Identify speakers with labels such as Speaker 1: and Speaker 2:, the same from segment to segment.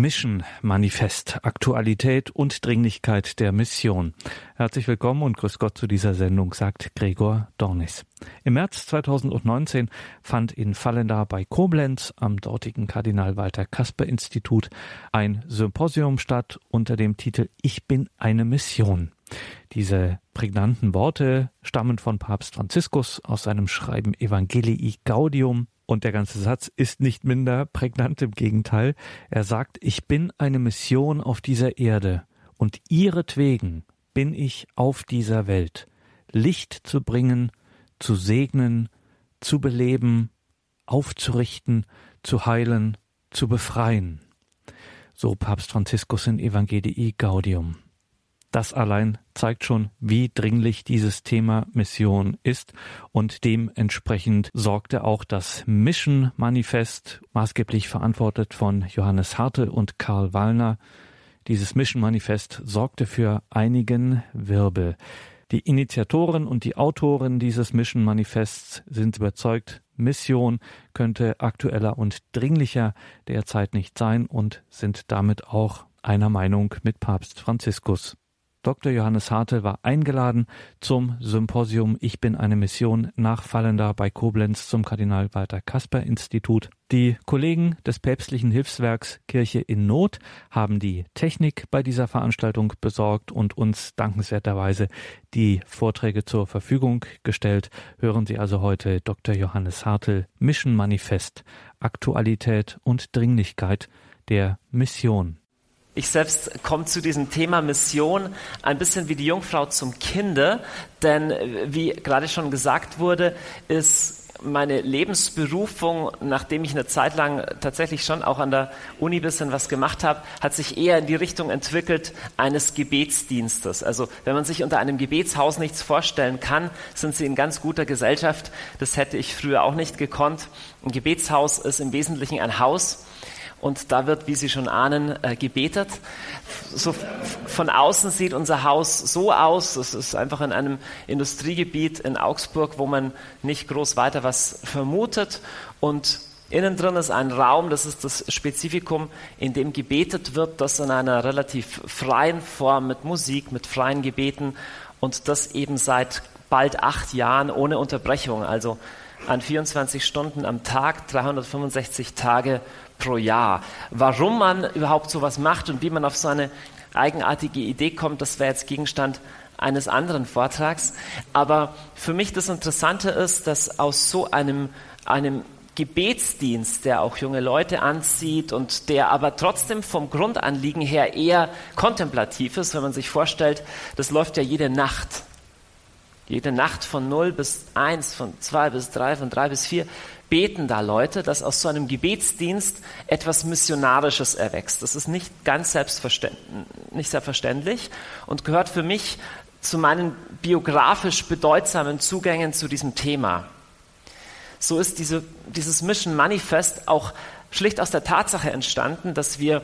Speaker 1: Mission Manifest, Aktualität und Dringlichkeit der Mission. Herzlich willkommen und grüß Gott zu dieser Sendung, sagt Gregor Dornis. Im März 2019 fand in Fallenda bei Koblenz am dortigen Kardinal Walter Kasper Institut ein Symposium statt unter dem Titel Ich bin eine Mission. Diese prägnanten Worte stammen von Papst Franziskus aus seinem Schreiben Evangelii Gaudium und der ganze Satz ist nicht minder prägnant, im Gegenteil. Er sagt, ich bin eine Mission auf dieser Erde und ihretwegen bin ich auf dieser Welt, Licht zu bringen, zu segnen, zu beleben, aufzurichten, zu heilen, zu befreien. So Papst Franziskus in Evangelii Gaudium. Das allein zeigt schon, wie dringlich dieses Thema Mission ist und dementsprechend sorgte auch das Mission Manifest, maßgeblich verantwortet von Johannes Hartel und Karl Wallner. Dieses Mission Manifest sorgte für einigen Wirbel. Die Initiatoren und die Autoren dieses Mission Manifests sind überzeugt, Mission könnte aktueller und dringlicher derzeit nicht sein und sind damit auch einer Meinung mit Papst Franziskus. Dr. Johannes Hartel war eingeladen zum Symposium Ich bin eine Mission Nachfallender bei Koblenz zum Kardinal Walter Kasper Institut. Die Kollegen des päpstlichen Hilfswerks Kirche in Not haben die Technik bei dieser Veranstaltung besorgt und uns dankenswerterweise die Vorträge zur Verfügung gestellt. Hören Sie also heute Dr. Johannes Hartel Mission Manifest Aktualität und Dringlichkeit der Mission.
Speaker 2: Ich selbst komme zu diesem Thema Mission ein bisschen wie die Jungfrau zum Kinde, denn wie gerade schon gesagt wurde, ist meine Lebensberufung, nachdem ich eine Zeit lang tatsächlich schon auch an der Uni ein bisschen was gemacht habe, hat sich eher in die Richtung entwickelt eines Gebetsdienstes. Also wenn man sich unter einem Gebetshaus nichts vorstellen kann, sind sie in ganz guter Gesellschaft. Das hätte ich früher auch nicht gekonnt. Ein Gebetshaus ist im Wesentlichen ein Haus, und da wird, wie Sie schon ahnen, äh, gebetet. So von außen sieht unser Haus so aus. Es ist einfach in einem Industriegebiet in Augsburg, wo man nicht groß weiter was vermutet. Und innen drin ist ein Raum, das ist das Spezifikum, in dem gebetet wird, das in einer relativ freien Form mit Musik, mit freien Gebeten und das eben seit bald acht Jahren ohne Unterbrechung. Also an 24 Stunden am Tag, 365 Tage pro Jahr. Warum man überhaupt sowas macht und wie man auf so eine eigenartige Idee kommt, das wäre jetzt Gegenstand eines anderen Vortrags. Aber für mich das Interessante ist, dass aus so einem, einem Gebetsdienst, der auch junge Leute anzieht und der aber trotzdem vom Grundanliegen her eher kontemplativ ist, wenn man sich vorstellt, das läuft ja jede Nacht. Jede Nacht von 0 bis 1, von 2 bis 3, von 3 bis 4 beten da Leute, dass aus so einem Gebetsdienst etwas Missionarisches erwächst. Das ist nicht ganz selbstverständlich, nicht selbstverständlich und gehört für mich zu meinen biografisch bedeutsamen Zugängen zu diesem Thema. So ist diese, dieses Mission Manifest auch schlicht aus der Tatsache entstanden, dass wir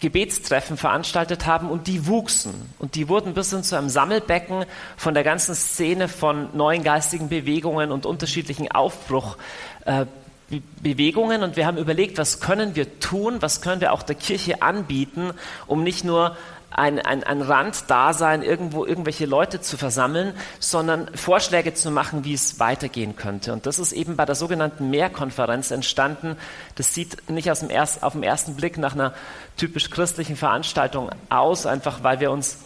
Speaker 2: Gebetstreffen veranstaltet haben und die wuchsen. Und die wurden bis hin zu einem Sammelbecken von der ganzen Szene von neuen geistigen Bewegungen und unterschiedlichen Aufbruchbewegungen. Äh, und wir haben überlegt, was können wir tun, was können wir auch der Kirche anbieten, um nicht nur ein, ein, ein Randdasein, irgendwo irgendwelche Leute zu versammeln, sondern Vorschläge zu machen, wie es weitergehen könnte. Und das ist eben bei der sogenannten Mehrkonferenz entstanden. Das sieht nicht aus dem erst, auf den ersten Blick nach einer typisch christlichen Veranstaltung aus, einfach weil wir uns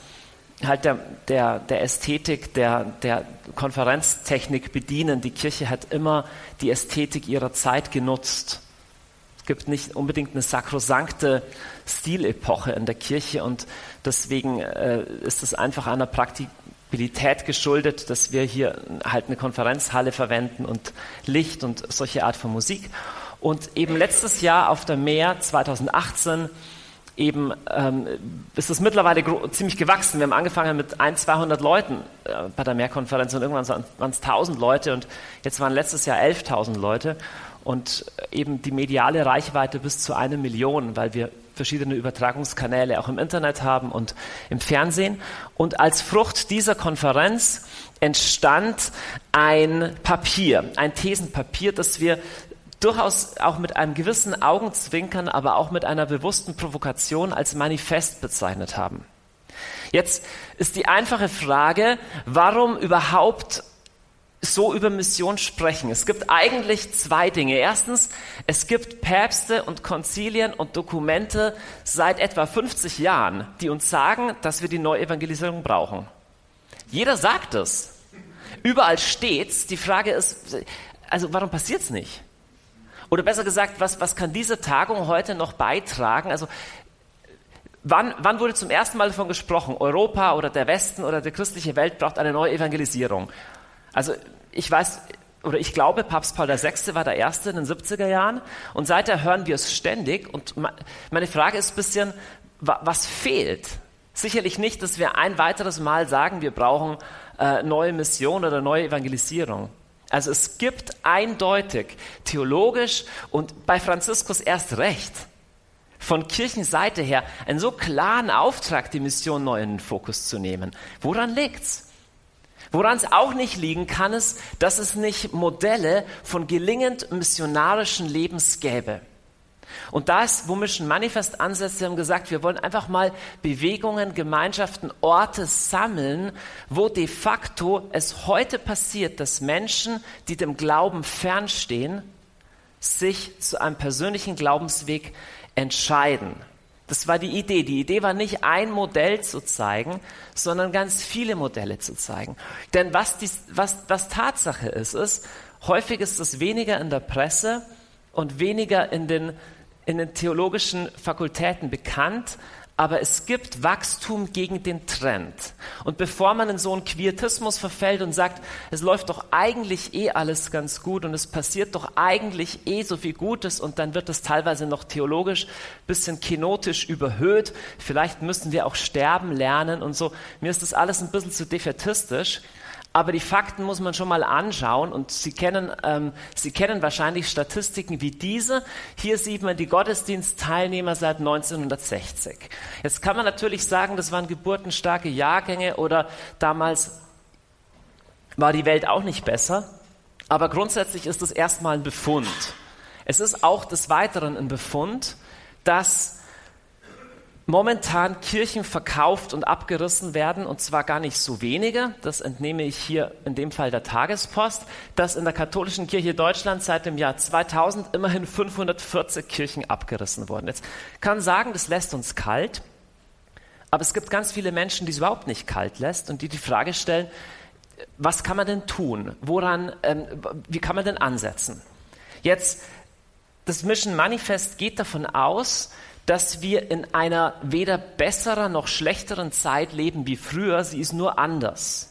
Speaker 2: halt der, der, der Ästhetik, der, der Konferenztechnik bedienen. Die Kirche hat immer die Ästhetik ihrer Zeit genutzt. Es gibt nicht unbedingt eine sakrosankte Stilepoche in der Kirche und deswegen äh, ist es einfach einer Praktikabilität geschuldet, dass wir hier halt eine Konferenzhalle verwenden und Licht und solche Art von Musik. Und eben letztes Jahr auf der Meer 2018 eben ähm, ist es mittlerweile ziemlich gewachsen. Wir haben angefangen mit ein, 200 Leuten äh, bei der Mehrkonferenz und irgendwann waren es 1000 Leute und jetzt waren letztes Jahr 11.000 Leute und eben die mediale Reichweite bis zu einer Million, weil wir verschiedene Übertragungskanäle auch im Internet haben und im Fernsehen. Und als Frucht dieser Konferenz entstand ein Papier, ein Thesenpapier, das wir durchaus auch mit einem gewissen Augenzwinkern, aber auch mit einer bewussten Provokation als Manifest bezeichnet haben. Jetzt ist die einfache Frage, warum überhaupt so über Mission sprechen. Es gibt eigentlich zwei Dinge. Erstens, es gibt Päpste und Konzilien und Dokumente seit etwa 50 Jahren, die uns sagen, dass wir die Neuevangelisierung brauchen. Jeder sagt es. Überall steht's. Die Frage ist, also warum passiert's nicht? Oder besser gesagt, was, was kann diese Tagung heute noch beitragen? Also Wann, wann, wurde zum ersten Mal davon gesprochen, Europa oder der Westen oder die christliche Welt braucht eine neue Evangelisierung? Also ich weiß oder ich glaube, Papst Paul VI. war der Erste in den 70er Jahren und seither hören wir es ständig und meine Frage ist ein bisschen, was fehlt? Sicherlich nicht, dass wir ein weiteres Mal sagen, wir brauchen äh, neue Mission oder neue Evangelisierung. Also es gibt eindeutig theologisch und bei Franziskus erst recht von Kirchenseite her einen so klaren Auftrag, die Mission neu in den Fokus zu nehmen. Woran liegt's? Woran es auch nicht liegen kann, ist, dass es nicht Modelle von gelingend missionarischen Lebens gäbe. Und da ist, wo Mission Manifest ansetzt, wir haben gesagt, wir wollen einfach mal Bewegungen, Gemeinschaften, Orte sammeln, wo de facto es heute passiert, dass Menschen, die dem Glauben fernstehen, sich zu einem persönlichen Glaubensweg entscheiden. Das war die Idee. Die Idee war nicht ein Modell zu zeigen, sondern ganz viele Modelle zu zeigen. Denn was, dies, was, was Tatsache ist, ist, häufig ist es weniger in der Presse und weniger in den, in den theologischen Fakultäten bekannt, aber es gibt Wachstum gegen den Trend. Und bevor man in so einen Quietismus verfällt und sagt, es läuft doch eigentlich eh alles ganz gut und es passiert doch eigentlich eh so viel Gutes und dann wird es teilweise noch theologisch bisschen kenotisch überhöht, vielleicht müssen wir auch sterben lernen und so. Mir ist das alles ein bisschen zu defetistisch. Aber die Fakten muss man schon mal anschauen und Sie kennen, ähm, Sie kennen wahrscheinlich Statistiken wie diese. Hier sieht man die Gottesdienstteilnehmer seit 1960. Jetzt kann man natürlich sagen, das waren geburtenstarke Jahrgänge oder damals war die Welt auch nicht besser. Aber grundsätzlich ist es erstmal ein Befund. Es ist auch des Weiteren ein Befund, dass momentan Kirchen verkauft und abgerissen werden, und zwar gar nicht so wenige, das entnehme ich hier in dem Fall der Tagespost, dass in der katholischen Kirche Deutschland seit dem Jahr 2000 immerhin 540 Kirchen abgerissen wurden. Jetzt kann sagen, das lässt uns kalt, aber es gibt ganz viele Menschen, die es überhaupt nicht kalt lässt und die die Frage stellen, was kann man denn tun? Woran, ähm, wie kann man denn ansetzen? Jetzt, das Mission Manifest geht davon aus, dass wir in einer weder besseren noch schlechteren Zeit leben wie früher, sie ist nur anders.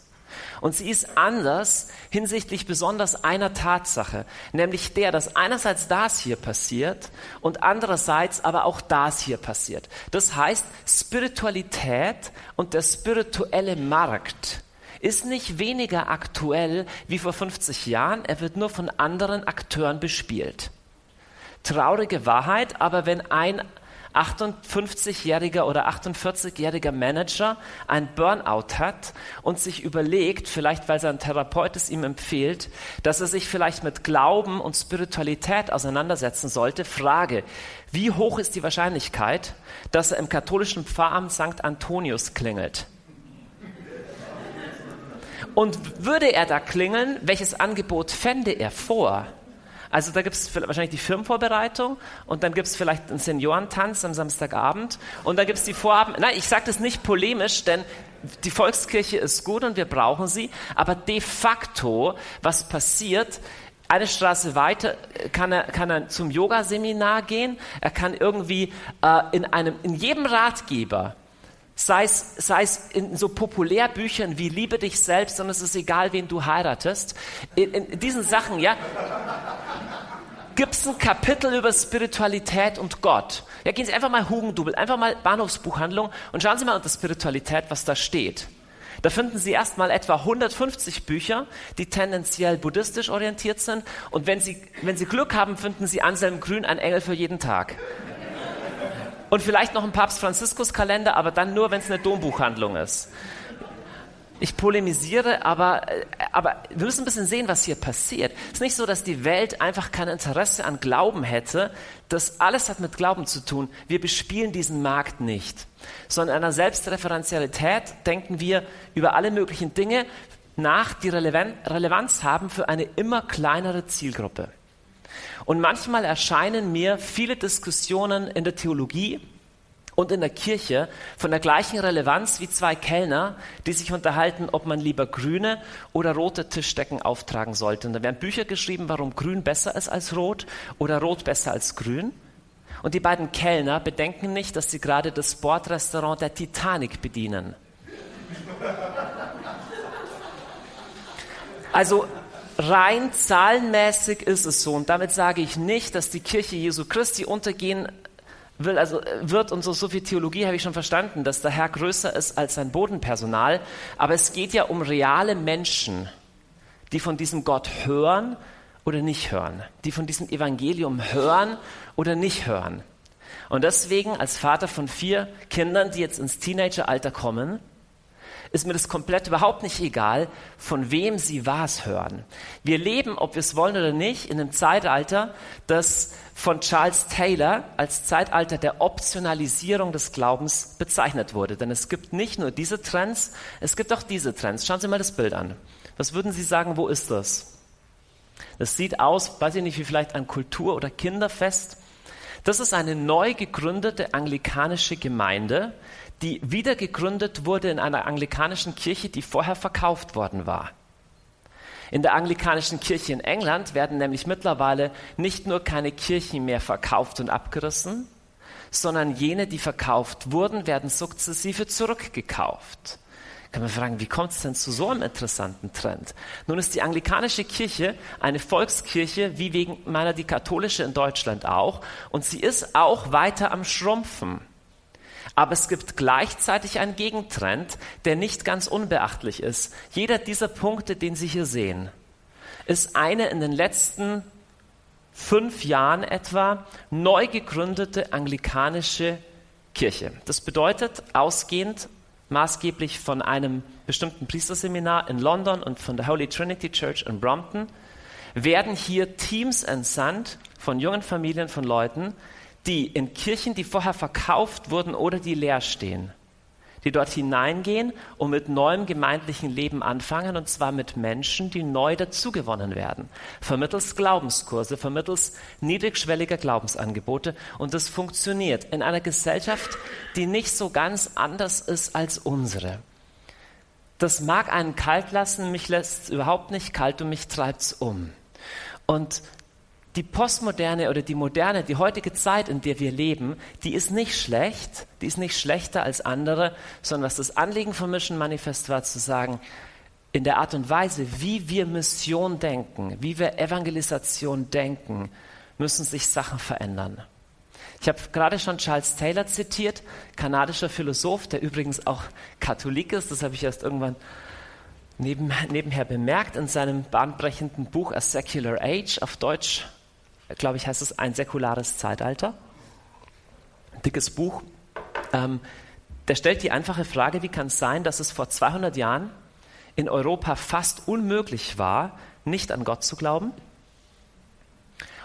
Speaker 2: Und sie ist anders hinsichtlich besonders einer Tatsache, nämlich der, dass einerseits das hier passiert und andererseits aber auch das hier passiert. Das heißt, Spiritualität und der spirituelle Markt ist nicht weniger aktuell wie vor 50 Jahren, er wird nur von anderen Akteuren bespielt. Traurige Wahrheit, aber wenn ein 58-jähriger oder 48-jähriger Manager ein Burnout hat und sich überlegt, vielleicht weil sein Therapeut es ihm empfiehlt, dass er sich vielleicht mit Glauben und Spiritualität auseinandersetzen sollte, Frage, wie hoch ist die Wahrscheinlichkeit, dass er im katholischen Pfarramt St. Antonius klingelt? Und würde er da klingeln, welches Angebot fände er vor? Also da gibt es wahrscheinlich die Firmenvorbereitung und dann gibt es vielleicht einen Seniorentanz am Samstagabend und dann gibt es die Vorhaben. Nein, ich sage das nicht polemisch, denn die Volkskirche ist gut und wir brauchen sie, aber de facto, was passiert, eine Straße weiter kann er, kann er zum Yoga-Seminar gehen, er kann irgendwie äh, in, einem, in jedem Ratgeber sei es, sei es in so Populärbüchern wie Liebe dich selbst und es ist egal, wen du heiratest. In, in diesen Sachen, ja, gibt es ein Kapitel über Spiritualität und Gott. Ja, gehen Sie einfach mal Hugendubel, einfach mal Bahnhofsbuchhandlung und schauen Sie mal unter Spiritualität, was da steht. Da finden Sie erstmal etwa 150 Bücher, die tendenziell buddhistisch orientiert sind. Und wenn Sie, wenn Sie Glück haben, finden Sie Anselm Grün, ein Engel für jeden Tag. Und vielleicht noch ein Papst Franziskus Kalender, aber dann nur, wenn es eine Dombuchhandlung ist. ich polemisiere, aber, äh, aber wir müssen ein bisschen sehen, was hier passiert. Es ist nicht so, dass die Welt einfach kein Interesse an Glauben hätte. Das alles hat mit Glauben zu tun. Wir bespielen diesen Markt nicht. Sondern in einer Selbstreferenzialität denken wir über alle möglichen Dinge nach, die Relevanz haben für eine immer kleinere Zielgruppe. Und manchmal erscheinen mir viele Diskussionen in der Theologie und in der Kirche von der gleichen Relevanz wie zwei Kellner, die sich unterhalten, ob man lieber grüne oder rote Tischdecken auftragen sollte. Und da werden Bücher geschrieben, warum grün besser ist als rot oder rot besser als grün. Und die beiden Kellner bedenken nicht, dass sie gerade das Bordrestaurant der Titanic bedienen. Also rein zahlenmäßig ist es so. Und damit sage ich nicht, dass die Kirche Jesu Christi untergehen will, also wird und so, so viel Theologie habe ich schon verstanden, dass der Herr größer ist als sein Bodenpersonal. Aber es geht ja um reale Menschen, die von diesem Gott hören oder nicht hören, die von diesem Evangelium hören oder nicht hören. Und deswegen als Vater von vier Kindern, die jetzt ins Teenageralter kommen, ist mir das komplett überhaupt nicht egal, von wem sie was hören. Wir leben, ob wir es wollen oder nicht, in einem Zeitalter, das von Charles Taylor als Zeitalter der Optionalisierung des Glaubens bezeichnet wurde. Denn es gibt nicht nur diese Trends, es gibt auch diese Trends. Schauen Sie mal das Bild an. Was würden Sie sagen, wo ist das? Das sieht aus, weiß ich nicht, wie vielleicht ein Kultur- oder Kinderfest. Das ist eine neu gegründete anglikanische Gemeinde, die wieder gegründet wurde in einer anglikanischen Kirche, die vorher verkauft worden war. In der anglikanischen Kirche in England werden nämlich mittlerweile nicht nur keine Kirchen mehr verkauft und abgerissen, sondern jene, die verkauft wurden, werden sukzessive zurückgekauft. Kann man fragen, wie kommt es denn zu so einem interessanten Trend? Nun ist die anglikanische Kirche eine Volkskirche, wie wegen meiner die katholische in Deutschland auch, und sie ist auch weiter am Schrumpfen. Aber es gibt gleichzeitig einen Gegentrend, der nicht ganz unbeachtlich ist. Jeder dieser Punkte, den Sie hier sehen, ist eine in den letzten fünf Jahren etwa neu gegründete anglikanische Kirche. Das bedeutet, ausgehend maßgeblich von einem bestimmten Priesterseminar in London und von der Holy Trinity Church in Brompton, werden hier Teams entsandt von jungen Familien, von Leuten, die in Kirchen, die vorher verkauft wurden oder die leer stehen, die dort hineingehen und mit neuem gemeindlichen Leben anfangen, und zwar mit Menschen, die neu dazugewonnen werden, vermittels Glaubenskurse, vermittels niedrigschwelliger Glaubensangebote. Und das funktioniert in einer Gesellschaft, die nicht so ganz anders ist als unsere. Das mag einen kalt lassen, mich lässt überhaupt nicht kalt und mich treibt es um. Und die Postmoderne oder die Moderne, die heutige Zeit, in der wir leben, die ist nicht schlecht, die ist nicht schlechter als andere, sondern was das Anliegen von Mission Manifest war, zu sagen, in der Art und Weise, wie wir Mission denken, wie wir Evangelisation denken, müssen sich Sachen verändern. Ich habe gerade schon Charles Taylor zitiert, kanadischer Philosoph, der übrigens auch Katholik ist, das habe ich erst irgendwann neben, nebenher bemerkt in seinem bahnbrechenden Buch A Secular Age, auf Deutsch glaube ich, heißt es ein säkulares Zeitalter. dickes Buch. Ähm, der stellt die einfache Frage, wie kann es sein, dass es vor 200 Jahren in Europa fast unmöglich war, nicht an Gott zu glauben?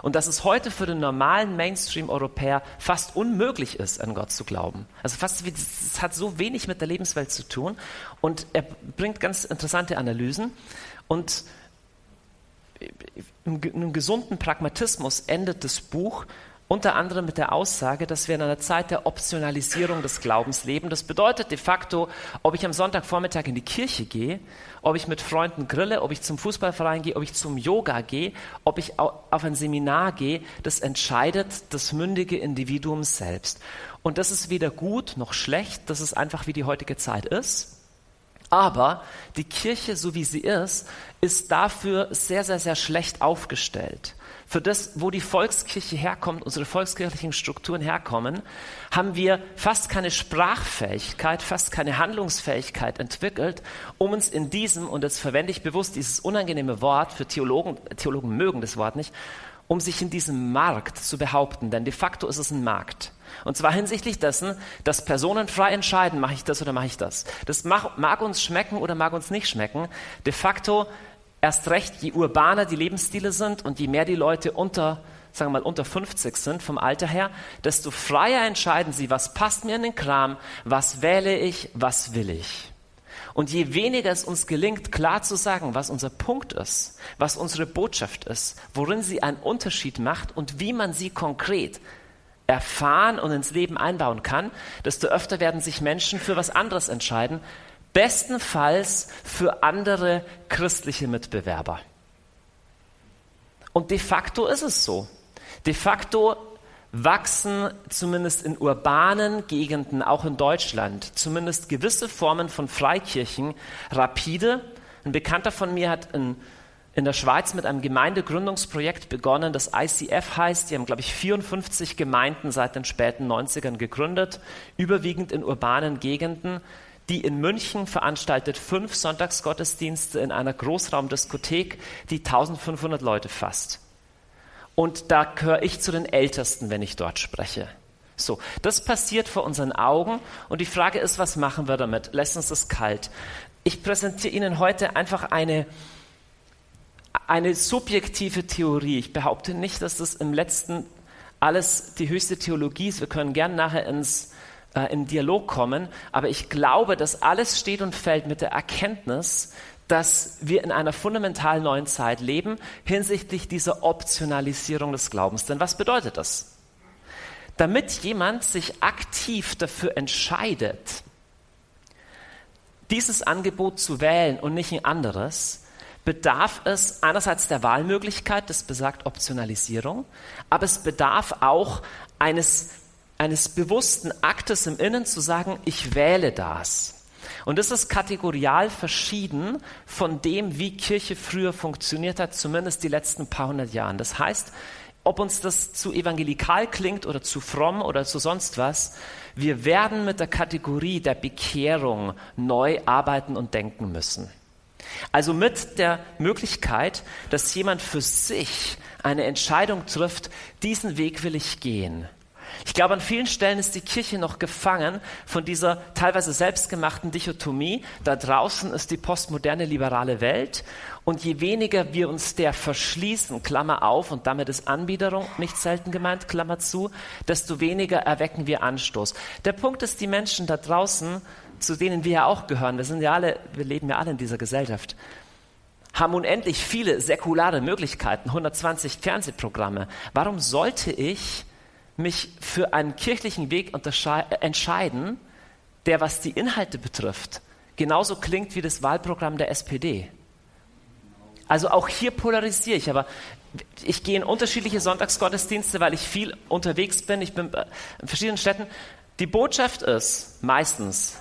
Speaker 2: Und dass es heute für den normalen Mainstream-Europäer fast unmöglich ist, an Gott zu glauben. Also fast, es hat so wenig mit der Lebenswelt zu tun. Und er bringt ganz interessante Analysen. Und einem gesunden Pragmatismus endet das Buch unter anderem mit der Aussage, dass wir in einer Zeit der Optionalisierung des Glaubens leben. Das bedeutet de facto, ob ich am Sonntagvormittag in die Kirche gehe, ob ich mit Freunden grille, ob ich zum Fußballverein gehe, ob ich zum Yoga gehe, ob ich auf ein Seminar gehe, das entscheidet das mündige Individuum selbst. Und das ist weder gut noch schlecht, das ist einfach wie die heutige Zeit ist. Aber die Kirche, so wie sie ist, ist dafür sehr, sehr, sehr schlecht aufgestellt. Für das, wo die Volkskirche herkommt, unsere volkskirchlichen Strukturen herkommen, haben wir fast keine Sprachfähigkeit, fast keine Handlungsfähigkeit entwickelt, um uns in diesem, und jetzt verwende ich bewusst dieses unangenehme Wort für Theologen, Theologen mögen das Wort nicht, um sich in diesem Markt zu behaupten, denn de facto ist es ein Markt. Und zwar hinsichtlich dessen, dass Personen frei entscheiden, mache ich das oder mache ich das. Das mag, uns schmecken oder mag uns nicht schmecken. De facto erst recht, je urbaner die Lebensstile sind und je mehr die Leute unter, sagen wir mal, unter 50 sind vom Alter her, desto freier entscheiden sie, was passt mir in den Kram, was wähle ich, was will ich. Und je weniger es uns gelingt, klar zu sagen, was unser Punkt ist, was unsere Botschaft ist, worin sie einen Unterschied macht und wie man sie konkret erfahren und ins Leben einbauen kann, desto öfter werden sich Menschen für was anderes entscheiden, bestenfalls für andere christliche Mitbewerber. Und de facto ist es so. De facto wachsen zumindest in urbanen Gegenden, auch in Deutschland, zumindest gewisse Formen von Freikirchen rapide. Ein Bekannter von mir hat in, in der Schweiz mit einem Gemeindegründungsprojekt begonnen, das ICF heißt. Die haben, glaube ich, 54 Gemeinden seit den späten 90ern gegründet, überwiegend in urbanen Gegenden. Die in München veranstaltet fünf Sonntagsgottesdienste in einer Großraumdiskothek, die 1500 Leute fasst. Und da gehöre ich zu den Ältesten, wenn ich dort spreche. So, das passiert vor unseren Augen und die Frage ist, was machen wir damit? Lässt uns das kalt? Ich präsentiere Ihnen heute einfach eine, eine subjektive Theorie. Ich behaupte nicht, dass das im letzten alles die höchste Theologie ist. Wir können gern nachher ins, äh, in Dialog kommen, aber ich glaube, dass alles steht und fällt mit der Erkenntnis, dass wir in einer fundamental neuen Zeit leben hinsichtlich dieser Optionalisierung des Glaubens. Denn was bedeutet das? Damit jemand sich aktiv dafür entscheidet, dieses Angebot zu wählen und nicht ein anderes, bedarf es einerseits der Wahlmöglichkeit, das besagt Optionalisierung, aber es bedarf auch eines, eines bewussten Aktes im Innen zu sagen, ich wähle das. Und das ist kategorial verschieden von dem, wie Kirche früher funktioniert hat, zumindest die letzten paar hundert Jahren. Das heißt, ob uns das zu evangelikal klingt oder zu fromm oder zu sonst was, wir werden mit der Kategorie der Bekehrung neu arbeiten und denken müssen. Also mit der Möglichkeit, dass jemand für sich eine Entscheidung trifft, diesen Weg will ich gehen. Ich glaube, an vielen Stellen ist die Kirche noch gefangen von dieser teilweise selbstgemachten Dichotomie. Da draußen ist die postmoderne liberale Welt und je weniger wir uns der verschließen, Klammer auf, und damit ist Anbiederung nicht selten gemeint, Klammer zu, desto weniger erwecken wir Anstoß. Der Punkt ist, die Menschen da draußen, zu denen wir ja auch gehören, wir sind ja alle, wir leben ja alle in dieser Gesellschaft, haben unendlich viele säkulare Möglichkeiten, 120 Fernsehprogramme. Warum sollte ich mich für einen kirchlichen Weg entscheiden, der, was die Inhalte betrifft, genauso klingt wie das Wahlprogramm der SPD. Also auch hier polarisiere ich, aber ich gehe in unterschiedliche Sonntagsgottesdienste, weil ich viel unterwegs bin. Ich bin in verschiedenen Städten. Die Botschaft ist meistens,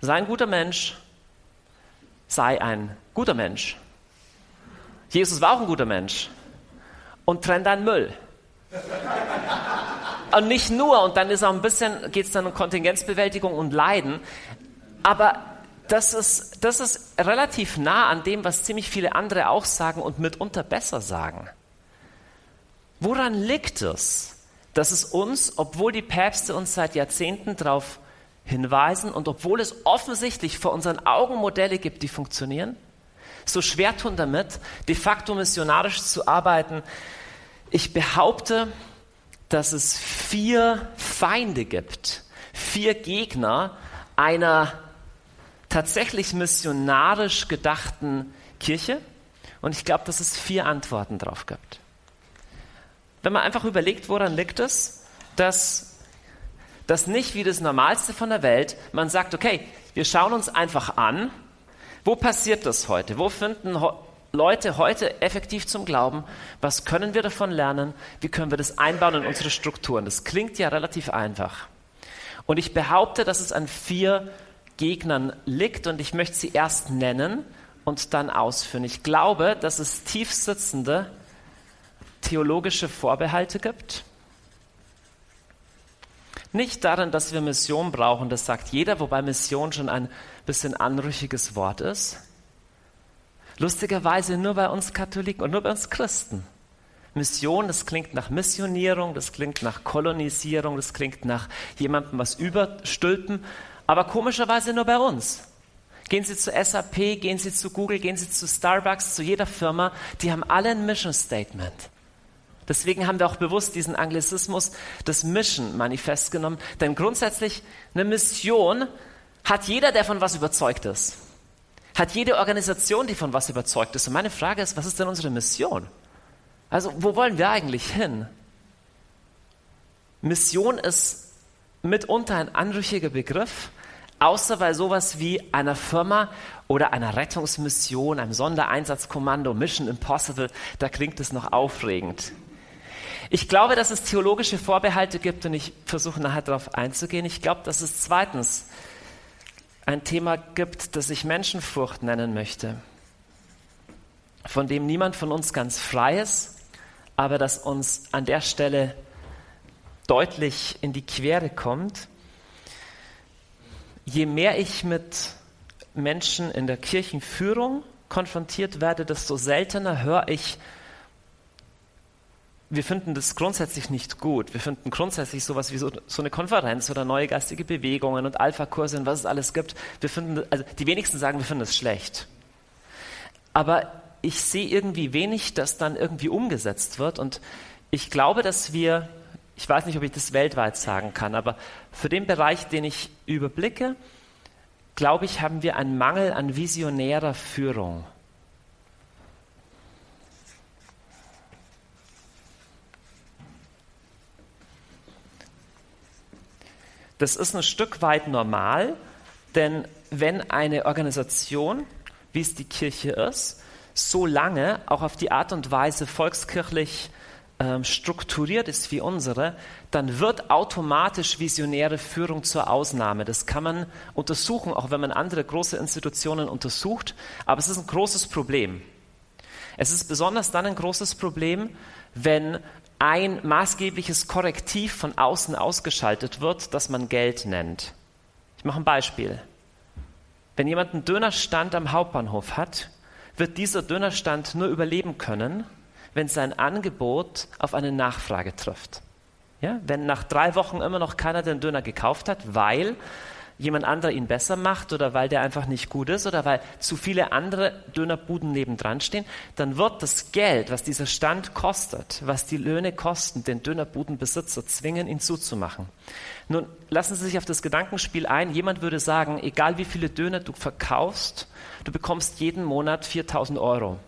Speaker 2: sei ein guter Mensch, sei ein guter Mensch. Jesus war auch ein guter Mensch und trenn deinen Müll. Und nicht nur, und dann ist auch ein bisschen, geht es dann um Kontingenzbewältigung und Leiden. Aber das ist, das ist relativ nah an dem, was ziemlich viele andere auch sagen und mitunter besser sagen. Woran liegt es, dass es uns, obwohl die Päpste uns seit Jahrzehnten darauf hinweisen und obwohl es offensichtlich vor unseren Augen Modelle gibt, die funktionieren, so schwer tun damit, de facto missionarisch zu arbeiten? Ich behaupte, dass es vier Feinde gibt, vier Gegner einer tatsächlich missionarisch gedachten Kirche. Und ich glaube, dass es vier Antworten drauf gibt. Wenn man einfach überlegt, woran liegt es, dass das nicht wie das Normalste von der Welt, man sagt, okay, wir schauen uns einfach an, wo passiert das heute? Wo finden Leute heute effektiv zum Glauben? Was können wir davon lernen? Wie können wir das einbauen in unsere Strukturen? Das klingt ja relativ einfach. Und ich behaupte, dass es an vier Gegnern liegt und ich möchte sie erst nennen und dann ausführen. Ich glaube, dass es tief sitzende theologische Vorbehalte gibt. Nicht darin, dass wir Mission brauchen, das sagt jeder, wobei Mission schon ein bisschen anrüchiges Wort ist. Lustigerweise nur bei uns Katholiken und nur bei uns Christen Mission, das klingt nach Missionierung, das klingt nach Kolonisierung, das klingt nach jemandem was überstülpen, aber komischerweise nur bei uns. Gehen Sie zu SAP, gehen Sie zu Google, gehen Sie zu Starbucks, zu jeder Firma, die haben alle ein Mission Statement. Deswegen haben wir auch bewusst diesen Anglizismus des Mission Manifest genommen, denn grundsätzlich eine Mission hat jeder, der von was überzeugt ist. Hat jede Organisation, die von was überzeugt ist. Und meine Frage ist, was ist denn unsere Mission? Also, wo wollen wir eigentlich hin? Mission ist mitunter ein anrüchiger Begriff, außer bei sowas wie einer Firma oder einer Rettungsmission, einem Sondereinsatzkommando, Mission Impossible, da klingt es noch aufregend. Ich glaube, dass es theologische Vorbehalte gibt und ich versuche nachher darauf einzugehen. Ich glaube, dass es zweitens ein Thema gibt, das ich Menschenfurcht nennen möchte, von dem niemand von uns ganz frei ist aber das uns an der Stelle deutlich in die Quere kommt. Je mehr ich mit Menschen in der Kirchenführung konfrontiert werde, desto seltener höre ich, wir finden das grundsätzlich nicht gut. Wir finden grundsätzlich sowas wie so, so eine Konferenz oder neue geistige Bewegungen und Alpha-Kurse und was es alles gibt. Wir finden, also die wenigsten sagen, wir finden es schlecht. Aber ich sehe irgendwie wenig, das dann irgendwie umgesetzt wird. Und ich glaube, dass wir, ich weiß nicht, ob ich das weltweit sagen kann, aber für den Bereich, den ich überblicke, glaube ich, haben wir einen Mangel an visionärer Führung. Das ist ein Stück weit normal, denn wenn eine Organisation, wie es die Kirche ist, so lange auch auf die Art und Weise volkskirchlich ähm, strukturiert ist wie unsere, dann wird automatisch visionäre Führung zur Ausnahme. Das kann man untersuchen, auch wenn man andere große Institutionen untersucht. Aber es ist ein großes Problem. Es ist besonders dann ein großes Problem, wenn ein maßgebliches Korrektiv von außen ausgeschaltet wird, das man Geld nennt. Ich mache ein Beispiel. Wenn jemand einen Dönerstand am Hauptbahnhof hat wird dieser Dönerstand nur überleben können, wenn sein Angebot auf eine Nachfrage trifft. Ja? Wenn nach drei Wochen immer noch keiner den Döner gekauft hat, weil jemand anderer ihn besser macht oder weil der einfach nicht gut ist oder weil zu viele andere Dönerbuden nebendran stehen, dann wird das Geld, was dieser Stand kostet, was die Löhne kosten, den Dönerbudenbesitzer zwingen, ihn zuzumachen. Nun lassen Sie sich auf das Gedankenspiel ein. Jemand würde sagen, egal wie viele Döner du verkaufst, du bekommst jeden Monat 4000 Euro.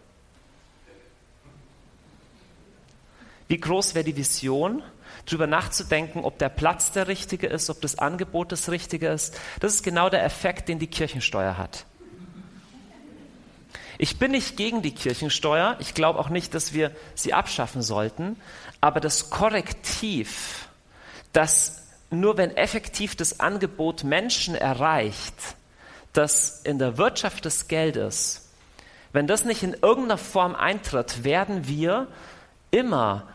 Speaker 2: Wie groß wäre die Vision? Darüber nachzudenken, ob der Platz der richtige ist, ob das Angebot das richtige ist. Das ist genau der Effekt, den die Kirchensteuer hat. Ich bin nicht gegen die Kirchensteuer. Ich glaube auch nicht, dass wir sie abschaffen sollten. Aber das Korrektiv, das nur wenn effektiv das Angebot Menschen erreicht, das in der Wirtschaft des Geldes, wenn das nicht in irgendeiner Form eintritt, werden wir immer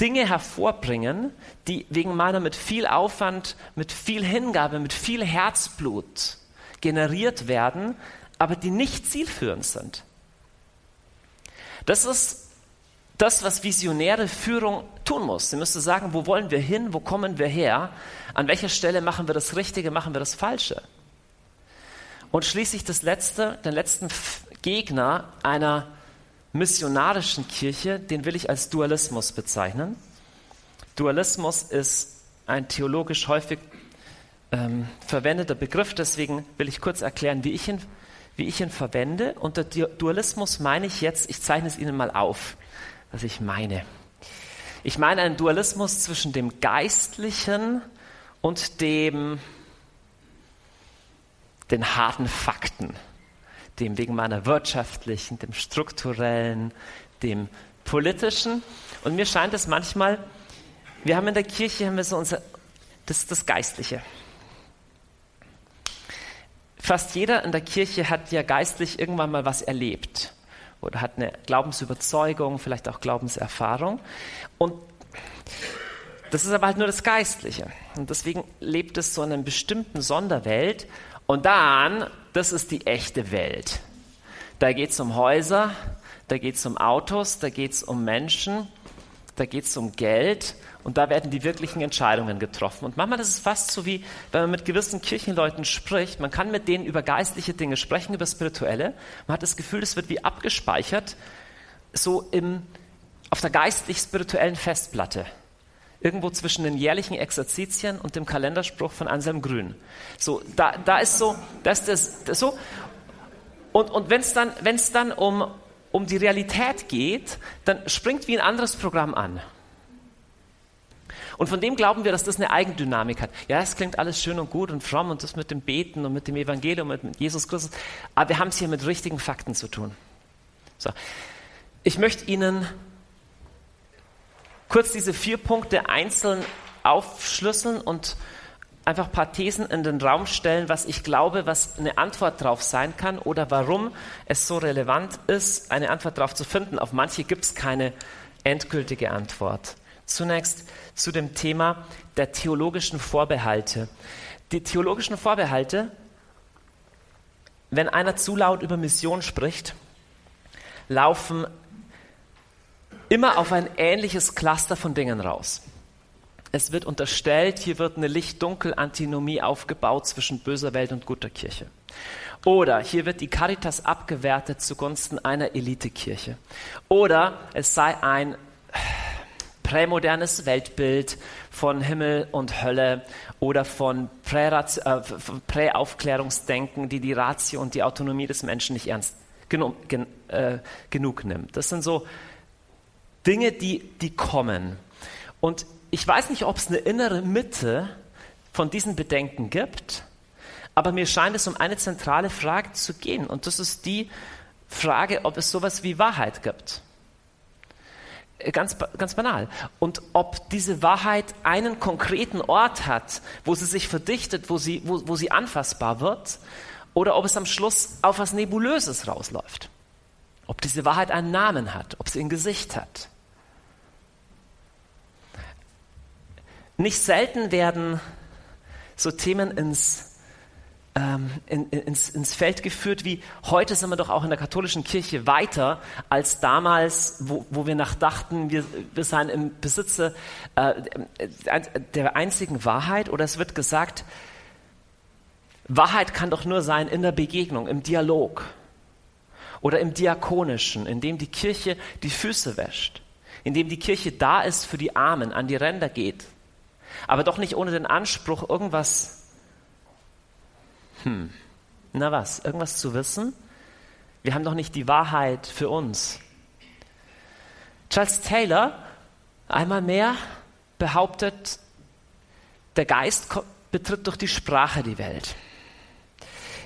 Speaker 2: Dinge hervorbringen, die wegen meiner mit viel Aufwand, mit viel Hingabe, mit viel Herzblut generiert werden, aber die nicht zielführend sind. Das ist das, was visionäre Führung tun muss. Sie müsste sagen, wo wollen wir hin, wo kommen wir her, an welcher Stelle machen wir das Richtige, machen wir das Falsche. Und schließlich das letzte, den letzten Gegner einer missionarischen Kirche, den will ich als Dualismus bezeichnen. Dualismus ist ein theologisch häufig ähm, verwendeter Begriff, deswegen will ich kurz erklären, wie ich ihn, wie ich ihn verwende. Unter Dualismus meine ich jetzt, ich zeichne es Ihnen mal auf, was ich meine. Ich meine einen Dualismus zwischen dem Geistlichen und dem, den harten Fakten dem wegen meiner wirtschaftlichen, dem strukturellen, dem politischen. Und mir scheint es manchmal, wir haben in der Kirche haben wir so unser, das, das Geistliche. Fast jeder in der Kirche hat ja geistlich irgendwann mal was erlebt oder hat eine Glaubensüberzeugung, vielleicht auch Glaubenserfahrung. Und das ist aber halt nur das Geistliche. Und deswegen lebt es so in einer bestimmten Sonderwelt. Und dann das ist die echte Welt. Da geht es um Häuser, da geht es um Autos, da geht es um Menschen, da geht es um Geld und da werden die wirklichen Entscheidungen getroffen. Und manchmal ist es fast so wie, wenn man mit gewissen Kirchenleuten spricht, man kann mit denen über geistliche Dinge sprechen, über spirituelle. Man hat das Gefühl, es wird wie abgespeichert, so im, auf der geistlich-spirituellen Festplatte. Irgendwo zwischen den jährlichen Exerzitien und dem Kalenderspruch von Anselm Grün. So, da, da ist so, das, das, das so. Und, und wenn es dann, wenn's dann um, um die Realität geht, dann springt wie ein anderes Programm an. Und von dem glauben wir, dass das eine Eigendynamik hat. Ja, es klingt alles schön und gut und fromm und das mit dem Beten und mit dem Evangelium und mit Jesus Christus, aber wir haben es hier mit richtigen Fakten zu tun. So. Ich möchte Ihnen kurz diese vier Punkte einzeln aufschlüsseln und einfach ein paar Thesen in den Raum stellen, was ich glaube, was eine Antwort darauf sein kann oder warum es so relevant ist, eine Antwort darauf zu finden. Auf manche gibt es keine endgültige Antwort. Zunächst zu dem Thema der theologischen Vorbehalte. Die theologischen Vorbehalte, wenn einer zu laut über Mission spricht, laufen immer auf ein ähnliches Cluster von Dingen raus. Es wird unterstellt, hier wird eine Licht-Dunkel-Antinomie aufgebaut zwischen böser Welt und guter Kirche. Oder hier wird die Caritas abgewertet zugunsten einer Elitekirche. Oder es sei ein prämodernes Weltbild von Himmel und Hölle oder von äh, Präaufklärungsdenken, die die Ratio und die Autonomie des Menschen nicht ernst genug, gen, äh, genug nimmt. Das sind so Dinge, die, die kommen. Und ich weiß nicht, ob es eine innere Mitte von diesen Bedenken gibt, aber mir scheint es um eine zentrale Frage zu gehen. Und das ist die Frage, ob es sowas wie Wahrheit gibt. Ganz, ganz banal. Und ob diese Wahrheit einen konkreten Ort hat, wo sie sich verdichtet, wo sie, wo, wo sie anfassbar wird, oder ob es am Schluss auf was Nebulöses rausläuft. Ob diese Wahrheit einen Namen hat, ob sie ein Gesicht hat. Nicht selten werden so Themen ins, ähm, in, ins, ins Feld geführt, wie heute sind wir doch auch in der katholischen Kirche weiter als damals, wo, wo wir nachdachten, wir, wir seien im Besitze äh, der einzigen Wahrheit. Oder es wird gesagt, Wahrheit kann doch nur sein in der Begegnung, im Dialog oder im Diakonischen, in dem die Kirche die Füße wäscht, in dem die Kirche da ist für die Armen, an die Ränder geht, aber doch nicht ohne den Anspruch, irgendwas, hm, na was, irgendwas zu wissen. Wir haben doch nicht die Wahrheit für uns. Charles Taylor, einmal mehr, behauptet, der Geist betritt durch die Sprache die Welt.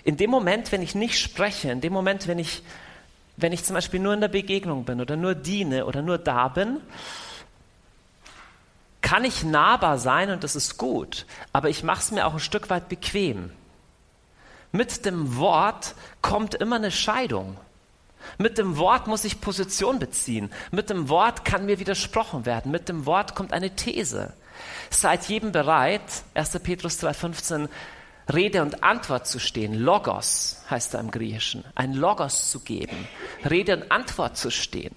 Speaker 2: In dem Moment, wenn ich nicht spreche, in dem Moment, wenn ich, wenn ich zum Beispiel nur in der Begegnung bin oder nur diene oder nur da bin, kann ich nahbar sein und das ist gut, aber ich mache es mir auch ein Stück weit bequem. Mit dem Wort kommt immer eine Scheidung. Mit dem Wort muss ich Position beziehen. Mit dem Wort kann mir widersprochen werden. Mit dem Wort kommt eine These. Seid jedem bereit, 1. Petrus 2,15, Rede und Antwort zu stehen. Logos heißt da im Griechischen. Ein Logos zu geben. Rede und Antwort zu stehen.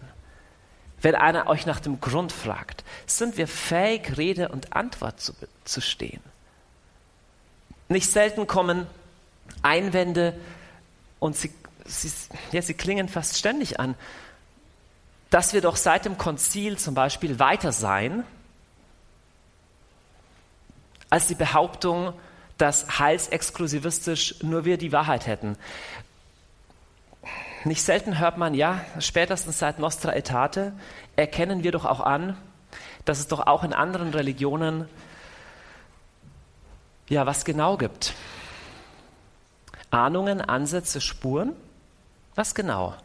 Speaker 2: Wenn einer euch nach dem Grund fragt, sind wir fähig, Rede und Antwort zu, zu stehen. Nicht selten kommen Einwände und sie, sie, ja, sie klingen fast ständig an, dass wir doch seit dem Konzil zum Beispiel weiter sein als die Behauptung, dass heilsexklusivistisch nur wir die Wahrheit hätten. Nicht selten hört man, ja, spätestens seit Nostra Aetate erkennen wir doch auch an, dass es doch auch in anderen Religionen ja was genau gibt. Ahnungen, Ansätze, Spuren? Was genau?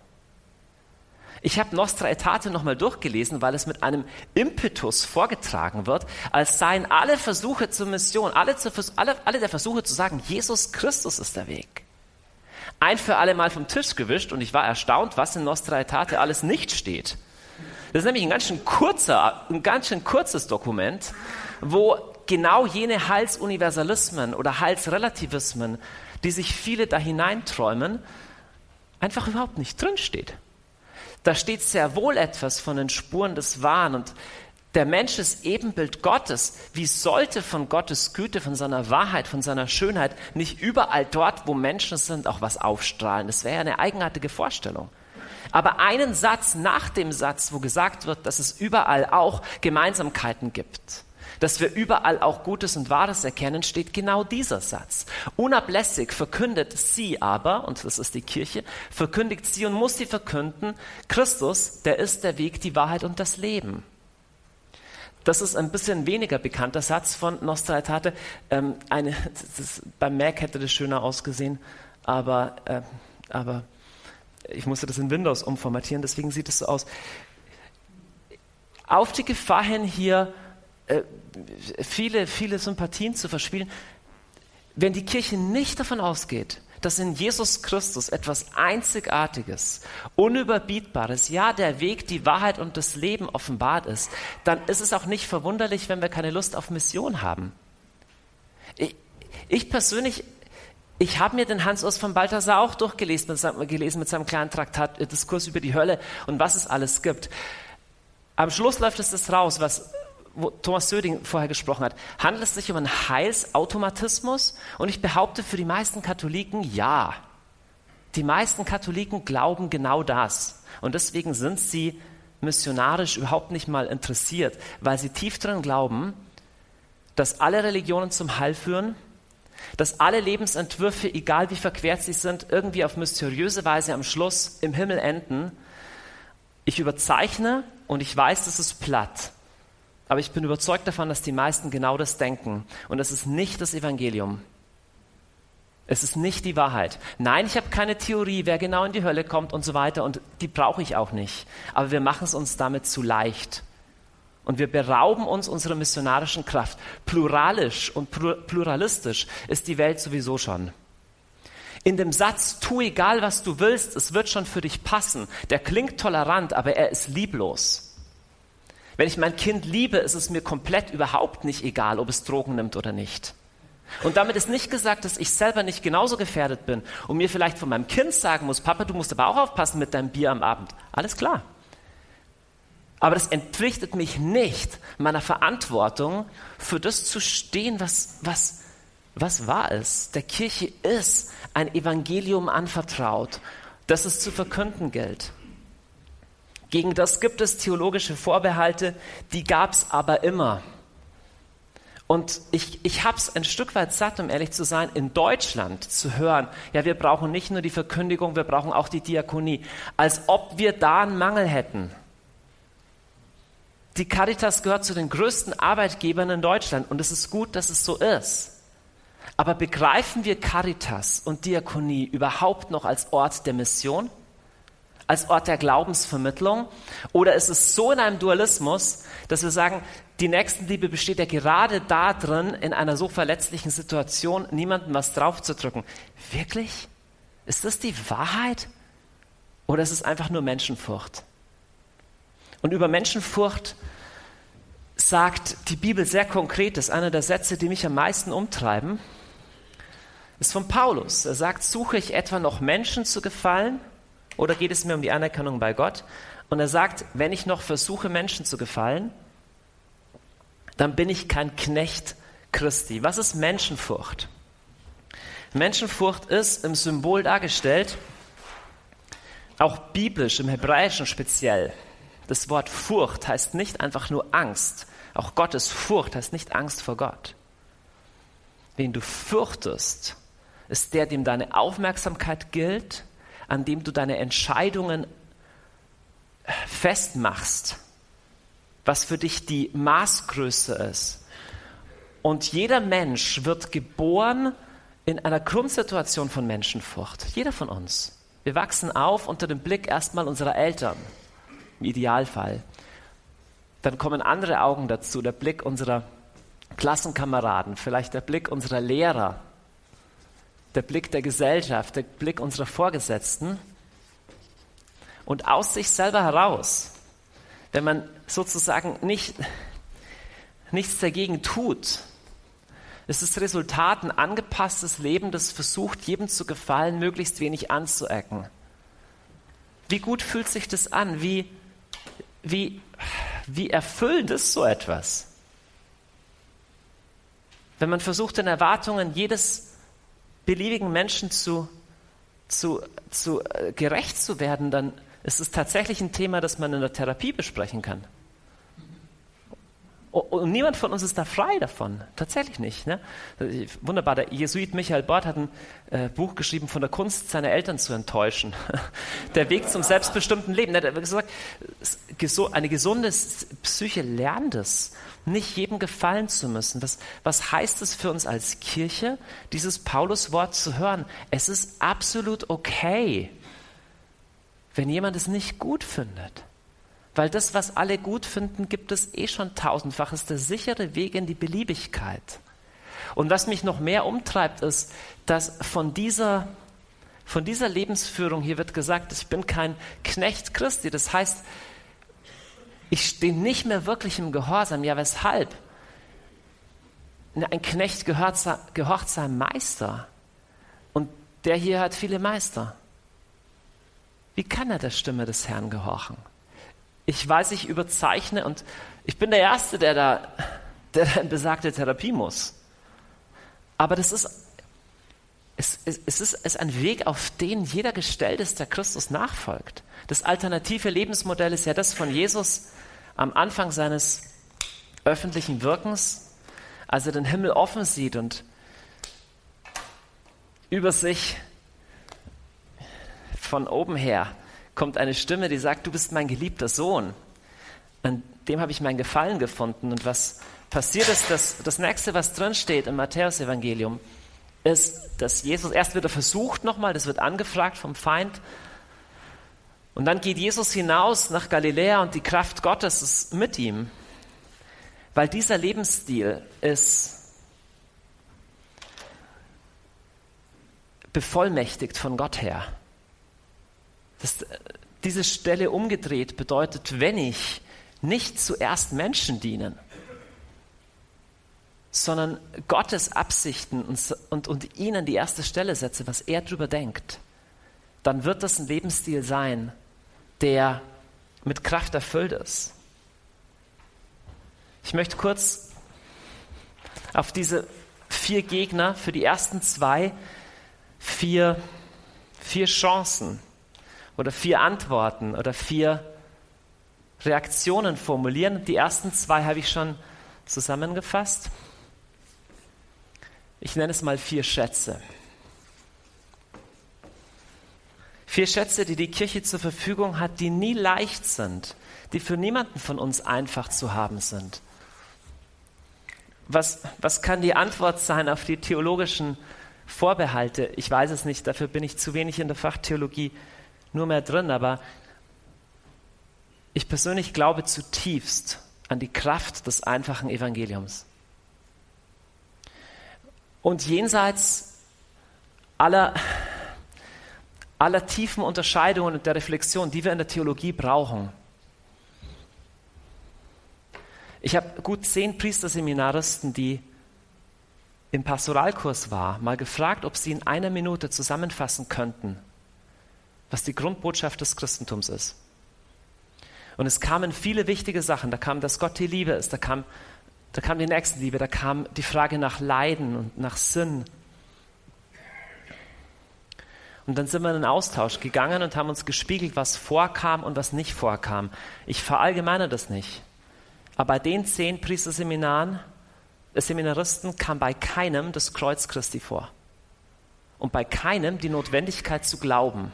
Speaker 2: Ich habe Nostra Aetate nochmal durchgelesen, weil es mit einem Impetus vorgetragen wird, als seien alle Versuche zur Mission, alle, zu, alle, alle der Versuche zu sagen, Jesus Christus ist der Weg ein für alle Mal vom Tisch gewischt und ich war erstaunt, was in Nostra Aetate alles nicht steht. Das ist nämlich ein ganz schön kurzer, ein ganz schön kurzes Dokument, wo genau jene Heilsuniversalismen oder Heilsrelativismen, die sich viele da hineinträumen, einfach überhaupt nicht drinsteht. Da steht sehr wohl etwas von den Spuren des Wahn und Der Mensch ist Ebenbild Gottes. Wie sollte von Gottes Güte, von seiner Wahrheit, von seiner Schönheit nicht überall dort, wo Menschen sind, auch was aufstrahlen? Das wäre ja eine eigenartige Vorstellung. Aber einen Satz nach dem Satz, wo gesagt wird, dass es überall auch Gemeinsamkeiten gibt, dass wir überall auch Gutes und Wahres erkennen, steht genau dieser Satz. Unablässig verkündet sie aber, und das ist die Kirche, verkündigt sie und muss sie verkünden, Christus, der ist der Weg, die Wahrheit und das Leben. Das ist ein bisschen weniger bekannter Satz von Nostra Aetate. Ähm, beim Mac hätte das schöner ausgesehen, aber, äh, aber ich musste das in Windows umformatieren, deswegen sieht es so aus. Auf die Gefahr hin, hier äh, viele, viele Sympathien zu verspielen, wenn die Kirche nicht davon ausgeht, dass in Jesus Christus etwas Einzigartiges, Unüberbietbares, ja der Weg, die Wahrheit und das Leben offenbart ist, dann ist es auch nicht verwunderlich, wenn wir keine Lust auf Mission haben. Ich, ich persönlich, ich habe mir den Hans-Urs von Balthasar auch durchgelesen mit, seinem, gelesen mit seinem kleinen Traktat äh, Diskurs über die Hölle und was es alles gibt. Am Schluss läuft es das raus, was wo Thomas Söding vorher gesprochen hat, handelt es sich um einen Heilsautomatismus? Und ich behaupte für die meisten Katholiken ja. Die meisten Katholiken glauben genau das. Und deswegen sind sie missionarisch überhaupt nicht mal interessiert, weil sie tief drin glauben, dass alle Religionen zum Heil führen, dass alle Lebensentwürfe, egal wie verquert sie sind, irgendwie auf mysteriöse Weise am Schluss im Himmel enden. Ich überzeichne und ich weiß, das ist platt. Aber ich bin überzeugt davon, dass die meisten genau das denken. Und es ist nicht das Evangelium. Es ist nicht die Wahrheit. Nein, ich habe keine Theorie, wer genau in die Hölle kommt und so weiter. Und die brauche ich auch nicht. Aber wir machen es uns damit zu leicht. Und wir berauben uns unserer missionarischen Kraft. Pluralisch und pluralistisch ist die Welt sowieso schon. In dem Satz, tu egal, was du willst, es wird schon für dich passen, der klingt tolerant, aber er ist lieblos. Wenn ich mein Kind liebe, ist es mir komplett überhaupt nicht egal, ob es Drogen nimmt oder nicht. Und damit ist nicht gesagt, dass ich selber nicht genauso gefährdet bin und mir vielleicht von meinem Kind sagen muss, Papa, du musst aber auch aufpassen mit deinem Bier am Abend. Alles klar. Aber das entpflichtet mich nicht meiner Verantwortung, für das zu stehen, was, was, was wahr ist. Der Kirche ist ein Evangelium anvertraut, das es zu verkünden gilt. Gegen das gibt es theologische Vorbehalte, die gab es aber immer. Und ich, ich habe es ein Stück weit satt, um ehrlich zu sein, in Deutschland zu hören, ja, wir brauchen nicht nur die Verkündigung, wir brauchen auch die Diakonie, als ob wir da einen Mangel hätten. Die Caritas gehört zu den größten Arbeitgebern in Deutschland und es ist gut, dass es so ist. Aber begreifen wir Caritas und Diakonie überhaupt noch als Ort der Mission? Als Ort der Glaubensvermittlung? Oder ist es so in einem Dualismus, dass wir sagen, die Nächstenliebe besteht ja gerade darin, in einer so verletzlichen Situation niemandem was draufzudrücken? Wirklich? Ist das die Wahrheit? Oder ist es einfach nur Menschenfurcht? Und über Menschenfurcht sagt die Bibel sehr konkret, das ist einer der Sätze, die mich am meisten umtreiben, ist von Paulus. Er sagt, suche ich etwa noch Menschen zu gefallen oder geht es mir um die Anerkennung bei Gott? Und er sagt, wenn ich noch versuche, Menschen zu gefallen, dann bin ich kein Knecht Christi. Was ist Menschenfurcht? Menschenfurcht ist im Symbol dargestellt, auch biblisch, im Hebräischen speziell. Das Wort Furcht heißt nicht einfach nur Angst. Auch Gottes Furcht heißt nicht Angst vor Gott. Wen du fürchtest, ist der, dem deine Aufmerksamkeit gilt an dem du deine Entscheidungen festmachst, was für dich die Maßgröße ist. Und jeder Mensch wird geboren in einer Grundsituation von Menschenfurcht. Jeder von uns. Wir wachsen auf unter dem Blick erstmal unserer Eltern, im Idealfall. Dann kommen andere Augen dazu, der Blick unserer Klassenkameraden, vielleicht der Blick unserer Lehrer, der Blick der Gesellschaft, der Blick unserer Vorgesetzten. Und aus sich selber heraus, wenn man sozusagen nicht, nichts dagegen tut, ist das Resultat ein angepasstes Leben, das versucht, jedem zu gefallen, möglichst wenig anzuecken. Wie gut fühlt sich das an? Wie, wie, wie erfüllend ist so etwas? Wenn man versucht, den Erwartungen jedes beliebigen Menschen zu, zu, zu äh, gerecht zu werden, dann ist es tatsächlich ein Thema, das man in der Therapie besprechen kann. Und niemand von uns ist da frei davon. Tatsächlich nicht. Ne? Wunderbar. Der Jesuit Michael Bort hat ein äh, Buch geschrieben von der Kunst, seine Eltern zu enttäuschen. der Weg zum selbstbestimmten Leben. Er hat gesagt, eine gesunde Psyche lernt es, nicht jedem gefallen zu müssen. Was, was heißt es für uns als Kirche, dieses Paulus-Wort zu hören? Es ist absolut okay, wenn jemand es nicht gut findet. Weil das, was alle gut finden, gibt es eh schon tausendfach. Es ist der sichere Weg in die Beliebigkeit. Und was mich noch mehr umtreibt, ist, dass von dieser, von dieser Lebensführung hier wird gesagt, ich bin kein Knecht Christi. Das heißt, ich stehe nicht mehr wirklich im Gehorsam. Ja, weshalb? Ein Knecht gehört, gehorcht seinem Meister. Und der hier hat viele Meister. Wie kann er der Stimme des Herrn gehorchen? ich weiß, ich überzeichne und ich bin der Erste, der da, der da in besagte Therapie muss. Aber das ist, es, es, es, ist, ist ein Weg, auf den jeder gestellt ist, der Christus nachfolgt. Das alternative Lebensmodell ist ja das von Jesus am Anfang seines öffentlichen Wirkens, als er den Himmel offen sieht und über sich von oben her kommt eine Stimme, die sagt, du bist mein geliebter Sohn. An dem habe ich mein Gefallen gefunden. Und was passiert ist, dass das nächste, was drin steht im Matthäusevangelium, ist, dass Jesus erst wieder versucht nochmal, das wird angefragt vom Feind. Und dann geht Jesus hinaus nach Galiläa und die Kraft Gottes ist mit ihm. Weil dieser Lebensstil ist bevollmächtigt von Gott her. Das, diese Stelle umgedreht bedeutet, wenn ich nicht zuerst Menschen dienen, sondern Gottes Absichten und, und, und ihn an die erste Stelle setze, was er darüber denkt, dann wird das ein Lebensstil sein, der mit Kraft erfüllt ist. Ich möchte kurz auf diese vier Gegner, für die ersten zwei, vier, vier Chancen oder vier Antworten oder vier Reaktionen formulieren. Die ersten zwei habe ich schon zusammengefasst. Ich nenne es mal vier Schätze. Vier Schätze, die die Kirche zur Verfügung hat, die nie leicht sind, die für niemanden von uns einfach zu haben sind. Was, was kann die Antwort sein auf die theologischen Vorbehalte? Ich weiß es nicht, dafür bin ich zu wenig in der Fachtheologie nur mehr drin, aber ich persönlich glaube zutiefst an die Kraft des einfachen Evangeliums. Und jenseits aller, aller tiefen Unterscheidungen und der Reflexion, die wir in der Theologie brauchen, ich habe gut zehn Priesterseminaristen, die im Pastoralkurs waren, mal gefragt, ob sie in einer Minute zusammenfassen könnten, was die Grundbotschaft des Christentums ist. Und es kamen viele wichtige Sachen. Da kam, dass Gott die Liebe ist. Da kam, da kam die Nächstenliebe. Da kam die Frage nach Leiden und nach Sinn. Und dann sind wir in den Austausch gegangen und haben uns gespiegelt, was vorkam und was nicht vorkam. Ich verallgemeine das nicht. Aber bei den zehn Priesterseminaren, äh, Seminaristen kam bei keinem das Kreuz Christi vor. Und bei keinem die Notwendigkeit zu glauben.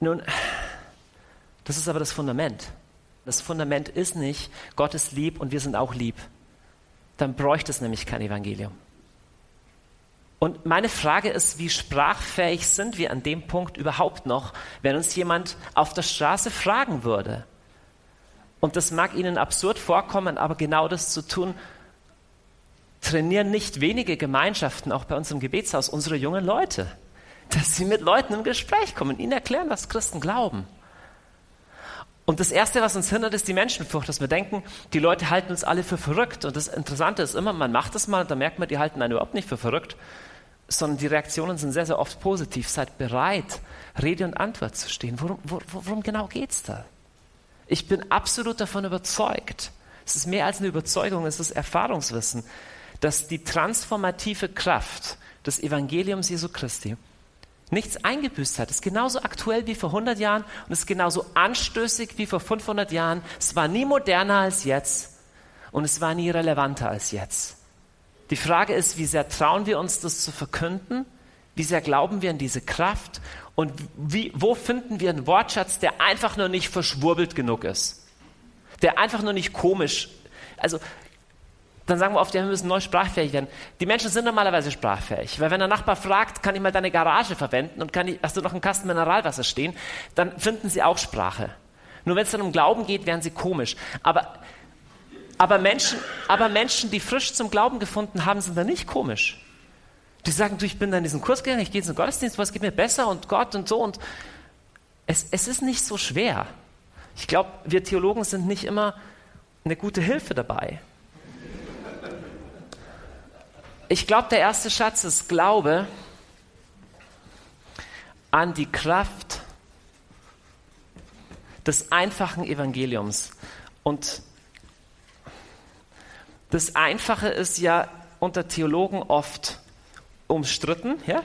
Speaker 2: Nun, das ist aber das Fundament. Das Fundament ist nicht, Gott ist lieb und wir sind auch lieb. Dann bräuchte es nämlich kein Evangelium. Und meine Frage ist, wie sprachfähig sind wir an dem Punkt überhaupt noch, wenn uns jemand auf der Straße fragen würde? Und das mag Ihnen absurd vorkommen, aber genau das zu tun, trainieren nicht wenige Gemeinschaften, auch bei uns im Gebetshaus, unsere jungen Leute dass sie mit Leuten im Gespräch kommen, ihnen erklären, was Christen glauben. Und das Erste, was uns hindert, ist die Menschenfurcht, dass wir denken, die Leute halten uns alle für verrückt. Und das Interessante ist immer, man macht das mal, und da merkt man, die halten einen überhaupt nicht für verrückt, sondern die Reaktionen sind sehr, sehr oft positiv. Seid bereit, Rede und Antwort zu stehen. Worum, worum genau geht es da? Ich bin absolut davon überzeugt. Es ist mehr als eine Überzeugung, es ist Erfahrungswissen, dass die transformative Kraft des Evangeliums Jesu Christi nichts eingebüßt hat. Es ist genauso aktuell wie vor 100 Jahren und es ist genauso anstößig wie vor 500 Jahren. Es war nie moderner als jetzt und es war nie relevanter als jetzt. Die Frage ist, wie sehr trauen wir uns, das zu verkünden? Wie sehr glauben wir an diese Kraft? Und wie, wo finden wir einen Wortschatz, der einfach nur nicht verschwurbelt genug ist? Der einfach nur nicht komisch. Also, dann sagen wir oft, ja, wir müssen neu sprachfähig werden. Die Menschen sind normalerweise sprachfähig, weil wenn der Nachbar fragt, kann ich mal deine Garage verwenden und ich, hast du noch einen Kasten Mineralwasser stehen, dann finden sie auch Sprache. Nur wenn es dann um Glauben geht, werden sie komisch. Aber, aber, Menschen, aber Menschen, die frisch zum Glauben gefunden haben, sind dann nicht komisch. Die sagen, du, ich bin da in diesen Kurs gegangen, ich gehe in den Gottesdienst, was geht mir besser und Gott und so. Und es, es ist nicht so schwer. Ich glaube, wir Theologen sind nicht immer eine gute Hilfe dabei. Ich glaube, der erste Schatz ist Glaube an die Kraft des einfachen Evangeliums. Und das Einfache ist ja unter Theologen oft umstritten. Ja?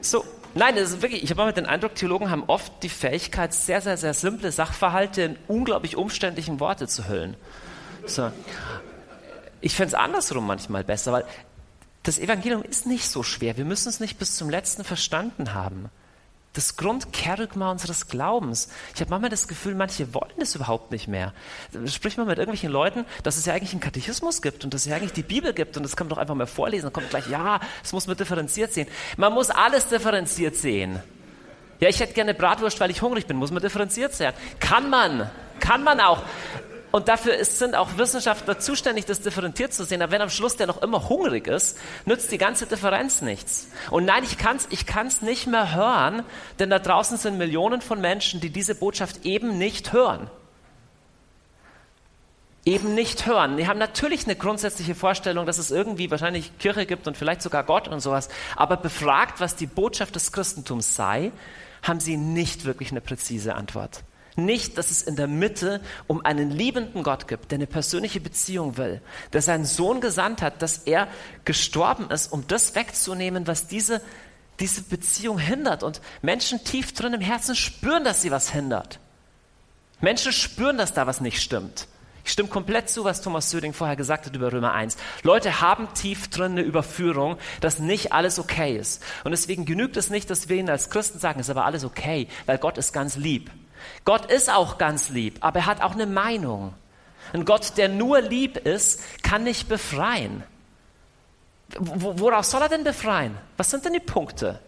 Speaker 2: So, nein, das ist wirklich, ich habe immer den Eindruck, Theologen haben oft die Fähigkeit, sehr, sehr, sehr simple Sachverhalte in unglaublich umständlichen Worte zu hüllen. So. Ich fände es andersrum manchmal besser, weil das Evangelium ist nicht so schwer. Wir müssen es nicht bis zum letzten verstanden haben das Grundkerygma unseres Glaubens. Ich habe manchmal das Gefühl, manche wollen das überhaupt nicht mehr. Sprich mal mit irgendwelchen Leuten, dass es ja eigentlich einen Katechismus gibt und dass es ja eigentlich die Bibel gibt und das kann man doch einfach mal vorlesen. Dann kommt gleich, ja, das muss man differenziert sehen. Man muss alles differenziert sehen. Ja, ich hätte gerne Bratwurst, weil ich hungrig bin. Muss man differenziert sehen. Kann man. Kann man auch. Und dafür ist, sind auch Wissenschaftler zuständig, das differenziert zu sehen. Aber wenn am Schluss der noch immer hungrig ist, nützt die ganze Differenz nichts. Und nein, ich kann es ich kann's nicht mehr hören, denn da draußen sind Millionen von Menschen, die diese Botschaft eben nicht hören. Eben nicht hören. Die haben natürlich eine grundsätzliche Vorstellung, dass es irgendwie wahrscheinlich Kirche gibt und vielleicht sogar Gott und sowas. Aber befragt, was die Botschaft des Christentums sei, haben sie nicht wirklich eine präzise Antwort. Nicht, dass es in der Mitte um einen liebenden Gott gibt, der eine persönliche Beziehung will, der seinen Sohn gesandt hat, dass er gestorben ist, um das wegzunehmen, was diese, diese Beziehung hindert. Und Menschen tief drin im Herzen spüren, dass sie was hindert. Menschen spüren, dass da was nicht stimmt. Ich stimme komplett zu, was Thomas Söding vorher gesagt hat über Römer 1. Leute haben tief drin eine Überführung, dass nicht alles okay ist. Und deswegen genügt es nicht, dass wir ihnen als Christen sagen, es ist aber alles okay, weil Gott ist ganz lieb. Gott ist auch ganz lieb, aber er hat auch eine Meinung. Ein Gott, der nur lieb ist, kann nicht befreien. Worauf soll er denn befreien? Was sind denn die Punkte?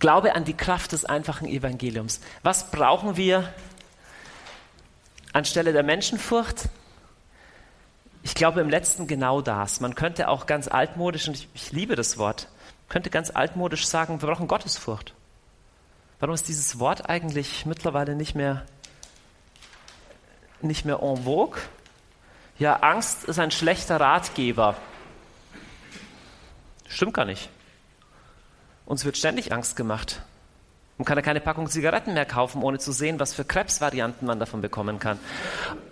Speaker 2: Glaube an die Kraft des einfachen Evangeliums. Was brauchen wir anstelle der Menschenfurcht? Ich glaube im letzten genau das. Man könnte auch ganz altmodisch, und ich, ich liebe das Wort, könnte ganz altmodisch sagen, wir brauchen Gottesfurcht. Warum ist dieses Wort eigentlich mittlerweile nicht mehr, nicht mehr en vogue? Ja, Angst ist ein schlechter Ratgeber. Stimmt gar nicht. Uns wird ständig Angst gemacht. Man kann ja keine Packung Zigaretten mehr kaufen, ohne zu sehen, was für Krebsvarianten man davon bekommen kann.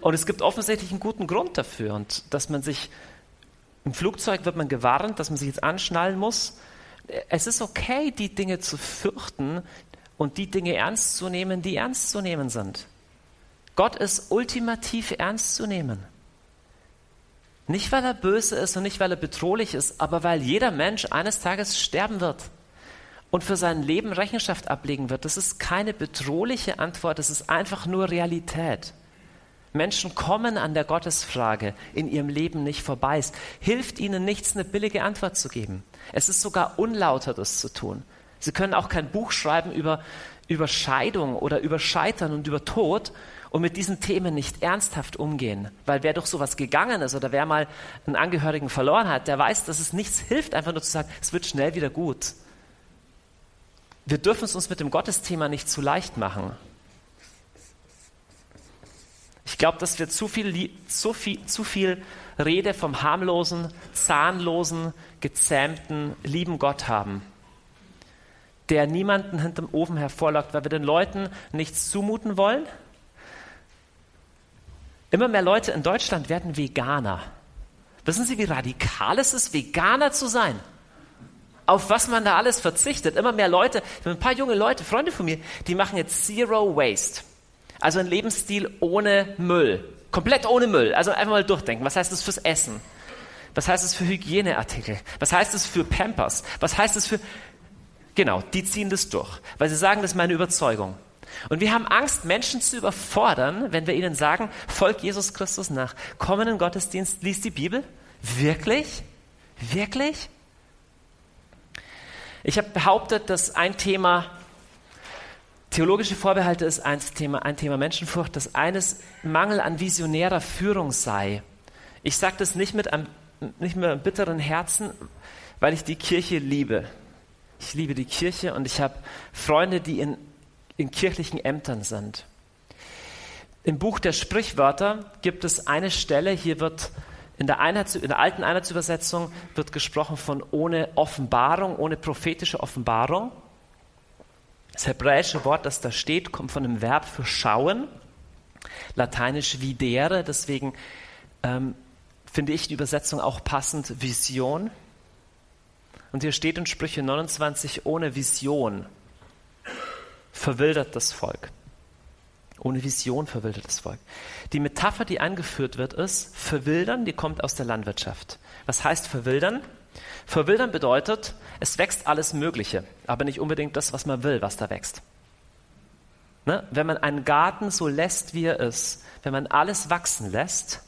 Speaker 2: Und es gibt offensichtlich einen guten Grund dafür. Und dass man sich im Flugzeug wird man gewarnt, dass man sich jetzt anschnallen muss. Es ist okay, die Dinge zu fürchten, und die Dinge ernst zu nehmen, die ernst zu nehmen sind. Gott ist ultimativ ernst zu nehmen. Nicht, weil er böse ist und nicht, weil er bedrohlich ist, aber weil jeder Mensch eines Tages sterben wird und für sein Leben Rechenschaft ablegen wird. Das ist keine bedrohliche Antwort, das ist einfach nur Realität. Menschen kommen an der Gottesfrage in ihrem Leben nicht vorbei. Es hilft ihnen nichts, eine billige Antwort zu geben. Es ist sogar unlauter, das zu tun. Sie können auch kein Buch schreiben über, über Scheidung oder über Scheitern und über Tod und mit diesen Themen nicht ernsthaft umgehen. Weil wer durch sowas gegangen ist oder wer mal einen Angehörigen verloren hat, der weiß, dass es nichts hilft, einfach nur zu sagen, es wird schnell wieder gut. Wir dürfen es uns mit dem Gottesthema nicht zu leicht machen. Ich glaube, dass wir zu viel, zu, viel, zu viel Rede vom harmlosen, zahnlosen, gezähmten, lieben Gott haben der niemanden hinterm Ofen hervorlockt, weil wir den Leuten nichts zumuten wollen, Immer mehr Leute in Deutschland werden Veganer. Wissen Sie, wie radikal es ist, Veganer zu sein? Auf was man da alles verzichtet. Immer mehr Leute, ein paar junge Leute, Freunde von mir, die machen jetzt Zero Waste. Also ein Lebensstil ohne Müll. Komplett ohne Müll. Also einfach mal durchdenken. Was heißt das fürs Essen? Was heißt es für Hygieneartikel? Was heißt es für Pampers? Was heißt es für... Genau, die ziehen das durch, weil sie sagen, das ist meine Überzeugung. Und wir haben Angst, Menschen zu überfordern, wenn wir ihnen sagen, folg Jesus Christus nach. Komm in den Gottesdienst, lies die Bibel. Wirklich? Wirklich? Ich habe behauptet, dass ein Thema theologische Vorbehalte ist ein Thema, ein Thema Menschenfurcht, dass eines Mangel an visionärer Führung sei. Ich sage das nicht mit einem nicht mehr einem bitteren Herzen, weil ich die Kirche liebe. Ich liebe die Kirche und ich habe Freunde, die in, in kirchlichen Ämtern sind. Im Buch der Sprichwörter gibt es eine Stelle, hier wird in der, Einheits, in der alten Einheitsübersetzung wird gesprochen von ohne Offenbarung, ohne prophetische Offenbarung. Das hebräische Wort, das da steht, kommt von dem Verb für schauen, lateinisch videre, deswegen ähm, finde ich die Übersetzung auch passend, Vision. Und hier steht in Sprüche 29, ohne Vision verwildert das Volk. Ohne Vision verwildert das Volk. Die Metapher, die eingeführt wird, ist verwildern, die kommt aus der Landwirtschaft. Was heißt verwildern? Verwildern bedeutet, es wächst alles Mögliche, aber nicht unbedingt das, was man will, was da wächst. Ne? Wenn man einen Garten so lässt, wie er ist, wenn man alles wachsen lässt,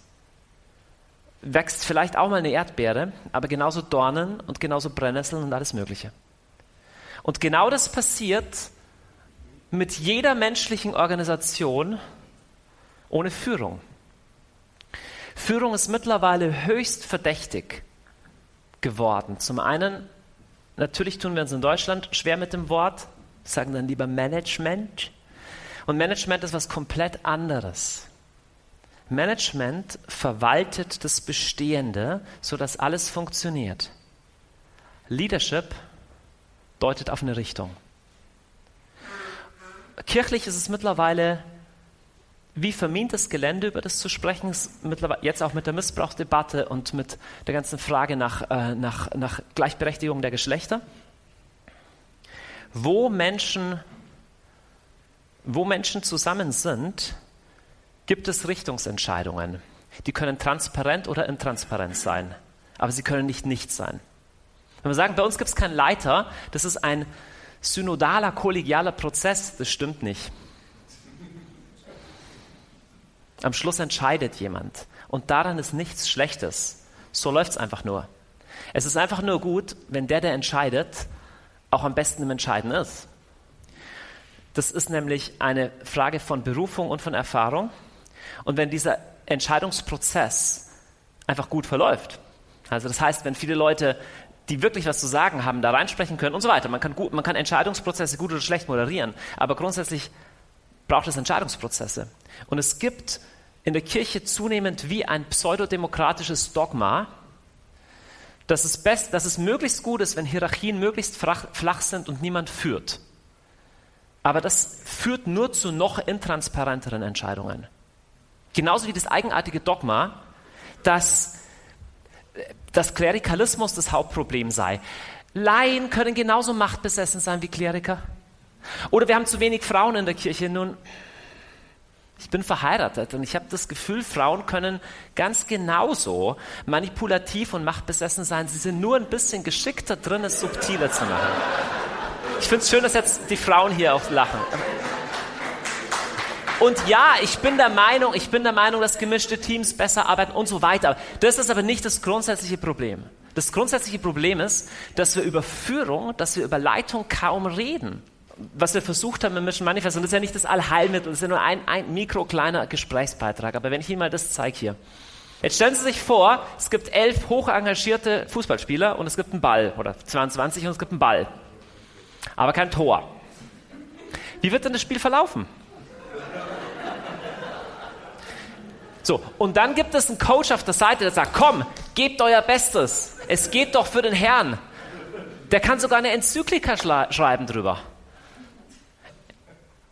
Speaker 2: wächst vielleicht auch mal eine Erdbeere, aber genauso Dornen und genauso Brennnesseln und alles Mögliche. Und genau das passiert mit jeder menschlichen Organisation ohne Führung. Führung ist mittlerweile höchst verdächtig geworden. Zum einen, natürlich tun wir uns in Deutschland schwer mit dem Wort, sagen dann lieber Management. Und Management ist was komplett anderes. Management verwaltet das Bestehende, sodass alles funktioniert. Leadership deutet auf eine Richtung. Kirchlich ist es mittlerweile wie vermintes Gelände, über das zu sprechen, ist jetzt auch mit der Missbrauchsdebatte und mit der ganzen Frage nach, äh, nach, nach Gleichberechtigung der Geschlechter. Wo Menschen, wo Menschen zusammen sind, gibt es Richtungsentscheidungen. Die können transparent oder intransparent sein, aber sie können nicht nichts sein. Wenn wir sagen, bei uns gibt es keinen Leiter, das ist ein synodaler, kollegialer Prozess, das stimmt nicht. Am Schluss entscheidet jemand und daran ist nichts Schlechtes. So läuft es einfach nur. Es ist einfach nur gut, wenn der, der entscheidet, auch am besten im Entscheiden ist. Das ist nämlich eine Frage von Berufung und von Erfahrung. Und wenn dieser Entscheidungsprozess einfach gut verläuft, also das heißt, wenn viele Leute, die wirklich was zu sagen haben, da reinsprechen können und so weiter, man kann, gut, man kann Entscheidungsprozesse gut oder schlecht moderieren, aber grundsätzlich braucht es Entscheidungsprozesse. Und es gibt in der Kirche zunehmend wie ein pseudodemokratisches Dogma, dass es, best, dass es möglichst gut ist, wenn Hierarchien möglichst flach, flach sind und niemand führt. Aber das führt nur zu noch intransparenteren Entscheidungen. Genauso wie das eigenartige Dogma, dass, dass Klerikalismus das Hauptproblem sei. Laien können genauso machtbesessen sein wie Kleriker. Oder wir haben zu wenig Frauen in der Kirche. Nun, ich bin verheiratet und ich habe das Gefühl, Frauen können ganz genauso manipulativ und machtbesessen sein. Sie sind nur ein bisschen geschickter drin, es subtiler zu machen. Ich finde es schön, dass jetzt die Frauen hier auch lachen. Und ja, ich bin der Meinung, ich bin der Meinung, dass gemischte Teams besser arbeiten und so weiter. Das ist aber nicht das grundsätzliche Problem. Das grundsätzliche Problem ist, dass wir über Führung, dass wir über Leitung kaum reden. Was wir versucht haben im Mission Manifest, und das ist ja nicht das Allheilmittel, das ist ja nur ein, ein mikro kleiner Gesprächsbeitrag. Aber wenn ich Ihnen mal das zeige hier. Jetzt stellen Sie sich vor, es gibt elf hoch engagierte Fußballspieler und es gibt einen Ball, oder 22 und es gibt einen Ball. Aber kein Tor. Wie wird denn das Spiel verlaufen? So, und dann gibt es einen Coach auf der Seite, der sagt, komm, gebt euer Bestes. Es geht doch für den Herrn. Der kann sogar eine Enzyklika schreiben drüber.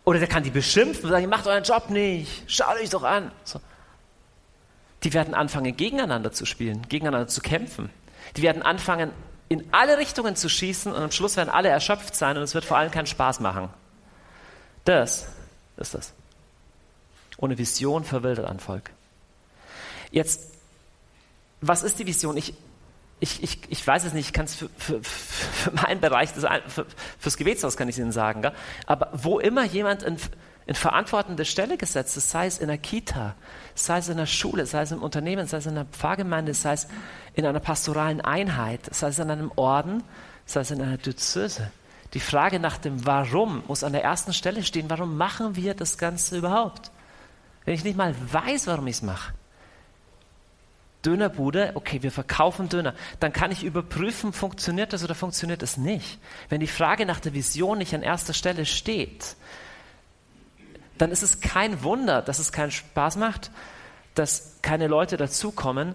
Speaker 2: Oder der kann die beschimpfen und sagen, ihr macht euren Job nicht, schaut euch doch an. So. die werden anfangen, gegeneinander zu spielen, gegeneinander zu kämpfen. Die werden anfangen, in alle Richtungen zu schießen und am Schluss werden alle erschöpft sein und es wird vor allem keinen Spaß machen. Das ist das. Ohne Vision verwildert ein Volk. Jetzt, was ist die Vision? Ich, ich, ich, ich weiß es nicht, ich kann es für, für, für meinen Bereich, das, für, fürs Gebetshaus kann ich es Ihnen sagen, gell? aber wo immer jemand in, in verantwortende Stelle gesetzt ist, sei es in der Kita, sei es in der Schule, sei es im Unternehmen, sei es in der Pfarrgemeinde, sei es in einer pastoralen Einheit, sei es in einem Orden, sei es in einer Diözese. Die Frage nach dem Warum muss an der ersten Stelle stehen. Warum machen wir das Ganze überhaupt? Wenn ich nicht mal weiß, warum ich es mache. Dönerbude, okay, wir verkaufen Döner. Dann kann ich überprüfen, funktioniert das oder funktioniert es nicht. Wenn die Frage nach der Vision nicht an erster Stelle steht, dann ist es kein Wunder, dass es keinen Spaß macht, dass keine Leute dazukommen.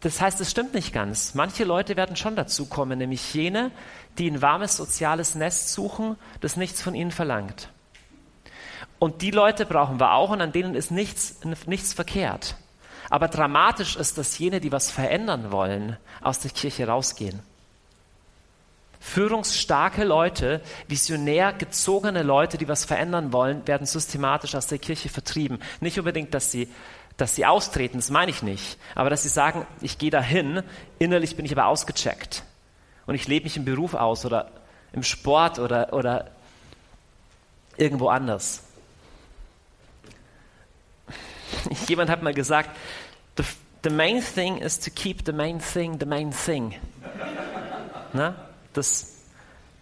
Speaker 2: Das heißt, es stimmt nicht ganz. Manche Leute werden schon dazukommen, nämlich jene, die ein warmes soziales Nest suchen, das nichts von ihnen verlangt. Und die Leute brauchen wir auch und an denen ist nichts, nichts verkehrt. Aber dramatisch ist, dass jene, die was verändern wollen, aus der Kirche rausgehen. Führungsstarke Leute, visionär gezogene Leute, die was verändern wollen, werden systematisch aus der Kirche vertrieben. Nicht unbedingt, dass sie, dass sie austreten, das meine ich nicht, aber dass sie sagen, ich gehe dahin, innerlich bin ich aber ausgecheckt und ich lebe mich im Beruf aus oder im Sport oder, oder irgendwo anders. Jemand hat mal gesagt, the, the main thing is to keep the main thing the main thing. Na? Das,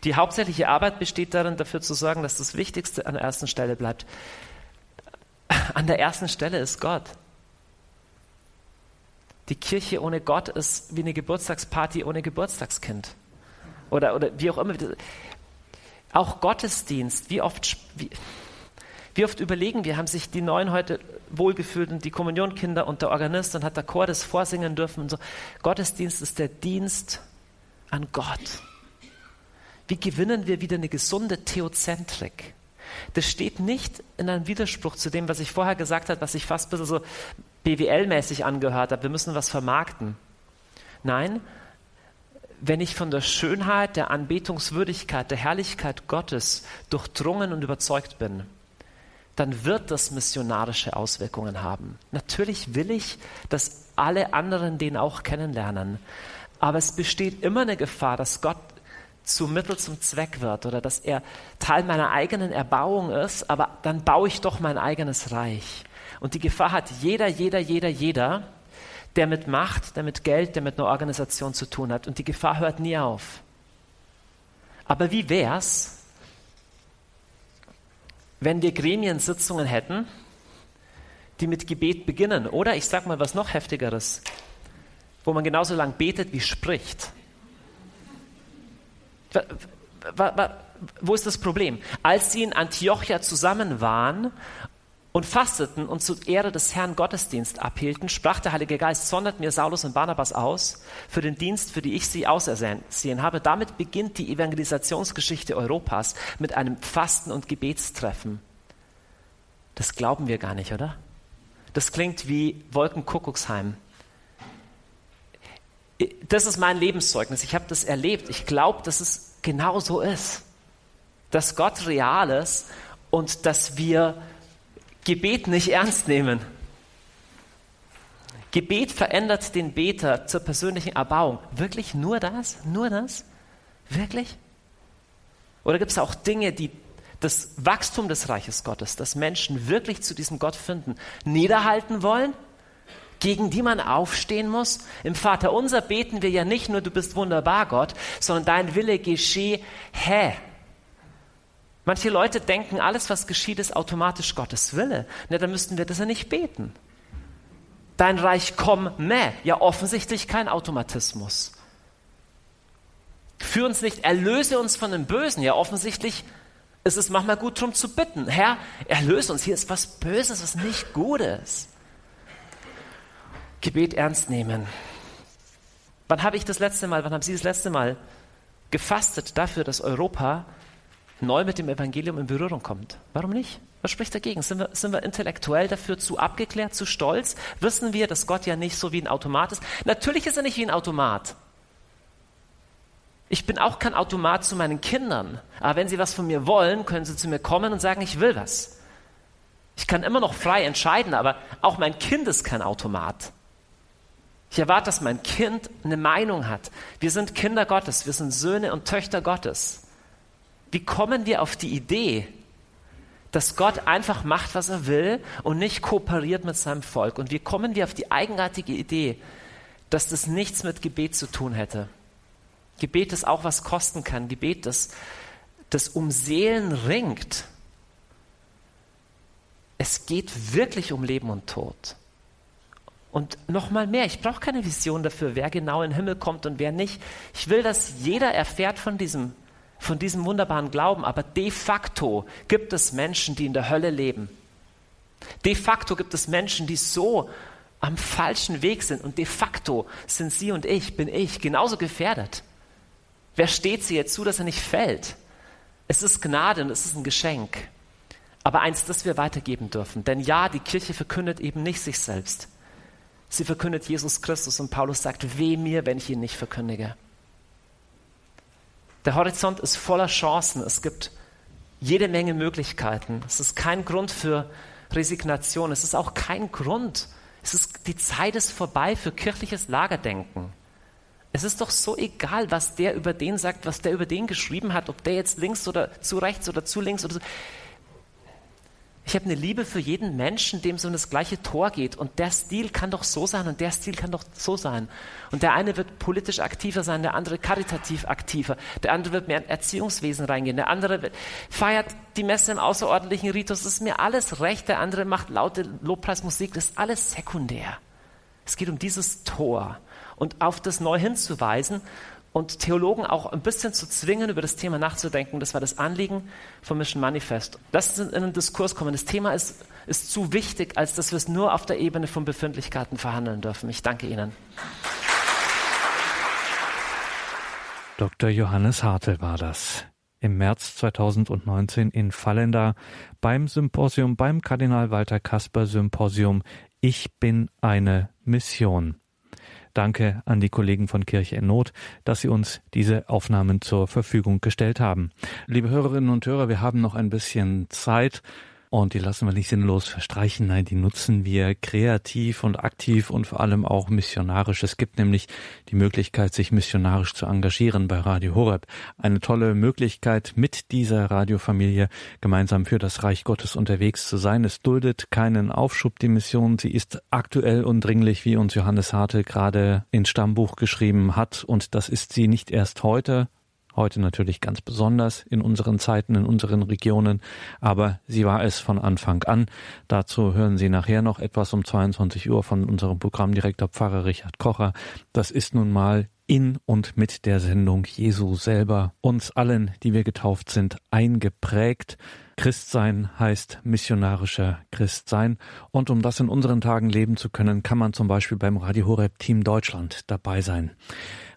Speaker 2: die hauptsächliche Arbeit besteht darin, dafür zu sorgen, dass das Wichtigste an der ersten Stelle bleibt. An der ersten Stelle ist Gott. Die Kirche ohne Gott ist wie eine Geburtstagsparty ohne Geburtstagskind. Oder, oder wie auch immer. Auch Gottesdienst, wie oft, wie, wie oft überlegen wir, haben sich die Neuen heute wohlgefühlt und die Kommunionkinder und der Organist und hat der Chor das vorsingen dürfen und so. Gottesdienst ist der Dienst an Gott. Wie gewinnen wir wieder eine gesunde Theozentrik? Das steht nicht in einem Widerspruch zu dem, was ich vorher gesagt habe, was ich fast ein bisschen so BWL-mäßig angehört habe. Wir müssen was vermarkten. Nein, wenn ich von der Schönheit, der Anbetungswürdigkeit, der Herrlichkeit Gottes durchdrungen und überzeugt bin, dann wird das missionarische Auswirkungen haben. Natürlich will ich, dass alle anderen den auch kennenlernen. Aber es besteht immer eine Gefahr, dass Gott zu Mittel zum Zweck wird oder dass er Teil meiner eigenen Erbauung ist, aber dann baue ich doch mein eigenes Reich. Und die Gefahr hat jeder, jeder, jeder, jeder, der mit Macht, der mit Geld, der mit einer Organisation zu tun hat. Und die Gefahr hört nie auf. Aber wie wär's, wenn wir Gremiensitzungen hätten, die mit Gebet beginnen? Oder ich sag mal was noch heftigeres, wo man genauso lang betet wie spricht. Wo ist das Problem? Als sie in Antiochia zusammen waren und fasteten und zur Ehre des Herrn Gottesdienst abhielten, sprach der Heilige Geist, sondert mir Saulus und Barnabas aus für den Dienst, für die ich sie ausersehen habe. Damit beginnt die Evangelisationsgeschichte Europas mit einem Fasten- und Gebetstreffen. Das glauben wir gar nicht, oder? Das klingt wie Wolkenkuckucksheim. Das ist mein Lebenszeugnis. Ich habe das erlebt. Ich glaube, dass es genau so ist. Dass Gott real ist und dass wir Gebet nicht ernst nehmen. Gebet verändert den Beter zur persönlichen Erbauung. Wirklich nur das? Nur das? Wirklich? Oder gibt es auch Dinge, die das Wachstum des Reiches Gottes, dass Menschen wirklich zu diesem Gott finden, niederhalten wollen, gegen die man aufstehen muss? Im Vater unser beten wir ja nicht nur, du bist wunderbar, Gott, sondern dein Wille geschehe, hä? Manche Leute denken, alles, was geschieht, ist automatisch Gottes Wille. Na, dann müssten wir das ja nicht beten. Dein Reich komme. Ja, offensichtlich kein Automatismus. Führ uns nicht, erlöse uns von dem Bösen. Ja, offensichtlich ist es manchmal gut darum zu bitten. Herr, erlöse uns. Hier ist was Böses, was nicht Gutes. Gebet ernst nehmen. Wann habe ich das letzte Mal, wann haben Sie das letzte Mal gefastet dafür, dass Europa neu mit dem Evangelium in Berührung kommt. Warum nicht? Was spricht dagegen? Sind wir, sind wir intellektuell dafür zu abgeklärt, zu stolz? Wissen wir, dass Gott ja nicht so wie ein Automat ist? Natürlich ist er nicht wie ein Automat. Ich bin auch kein Automat zu meinen Kindern. Aber wenn sie was von mir wollen, können sie zu mir kommen und sagen, ich will was. Ich kann immer noch frei entscheiden, aber auch mein Kind ist kein Automat. Ich erwarte, dass mein Kind eine Meinung hat. Wir sind Kinder Gottes, wir sind Söhne und Töchter Gottes. Wie kommen wir auf die Idee, dass Gott einfach macht, was er will und nicht kooperiert mit seinem Volk? Und wie kommen wir auf die eigenartige Idee, dass das nichts mit Gebet zu tun hätte? Gebet, das auch was kosten kann. Gebet, das, das um Seelen ringt. Es geht wirklich um Leben und Tod. Und nochmal mehr, ich brauche keine Vision dafür, wer genau in den Himmel kommt und wer nicht. Ich will, dass jeder erfährt von diesem, von diesem wunderbaren Glauben. Aber de facto gibt es Menschen, die in der Hölle leben. De facto gibt es Menschen, die so am falschen Weg sind. Und de facto sind Sie und ich, bin ich, genauso gefährdet. Wer steht sie jetzt zu, dass er nicht fällt? Es ist Gnade und es ist ein Geschenk. Aber eins, das wir weitergeben dürfen. Denn ja, die Kirche verkündet eben nicht sich selbst. Sie verkündet Jesus Christus und Paulus sagt, weh mir, wenn ich ihn nicht verkündige. Der Horizont ist voller Chancen. Es gibt jede Menge Möglichkeiten. Es ist kein Grund für Resignation. Es ist auch kein Grund. Es ist, die Zeit ist vorbei für kirchliches Lagerdenken. Es ist doch so egal, was der über den sagt, was der über den geschrieben hat, ob der jetzt links oder zu rechts oder zu links oder so. Ich habe eine Liebe für jeden Menschen, dem so das gleiche Tor geht. Und der Stil kann doch so sein und der Stil kann doch so sein. Und der eine wird politisch aktiver sein, der andere karitativ aktiver. Der andere wird mehr in Erziehungswesen reingehen. Der andere feiert die Messe im außerordentlichen Ritus. Das ist mir alles recht. Der andere macht laute Lobpreismusik. Das ist alles sekundär. Es geht um dieses Tor und auf das neu hinzuweisen und Theologen auch ein bisschen zu zwingen, über das Thema nachzudenken. Das war das Anliegen vom Mission Manifest. Lass uns in einen Diskurs kommen. Das Thema ist, ist zu wichtig, als dass wir es nur auf der Ebene von Befindlichkeiten verhandeln dürfen. Ich danke Ihnen.
Speaker 1: Dr. Johannes Hartel war das. Im März 2019 in Fallenda beim Symposium, beim Kardinal Walter Kasper Symposium Ich bin eine Mission. Danke an die Kollegen von Kirche in Not, dass sie uns diese Aufnahmen zur Verfügung gestellt haben. Liebe Hörerinnen und Hörer, wir haben noch ein bisschen Zeit. Und die lassen wir nicht sinnlos verstreichen. Nein, die nutzen wir kreativ und aktiv und vor allem auch missionarisch. Es gibt nämlich die Möglichkeit, sich missionarisch zu engagieren bei Radio Horeb. Eine tolle Möglichkeit, mit dieser Radiofamilie gemeinsam für das Reich Gottes unterwegs zu sein. Es duldet keinen Aufschub, die Mission. Sie ist aktuell und dringlich, wie uns Johannes Hartel gerade ins Stammbuch geschrieben hat. Und das ist sie nicht erst heute, heute natürlich ganz besonders in unseren Zeiten, in unseren Regionen, aber sie war es von Anfang an. Dazu hören Sie nachher noch etwas um 22 Uhr von unserem Programmdirektor Pfarrer Richard Kocher. Das ist nun mal in und mit der Sendung Jesu selber uns allen, die wir getauft sind, eingeprägt. Christsein heißt missionarischer Christsein. Und um das in unseren Tagen leben zu können, kann man zum Beispiel beim Radio Horeb Team Deutschland dabei sein.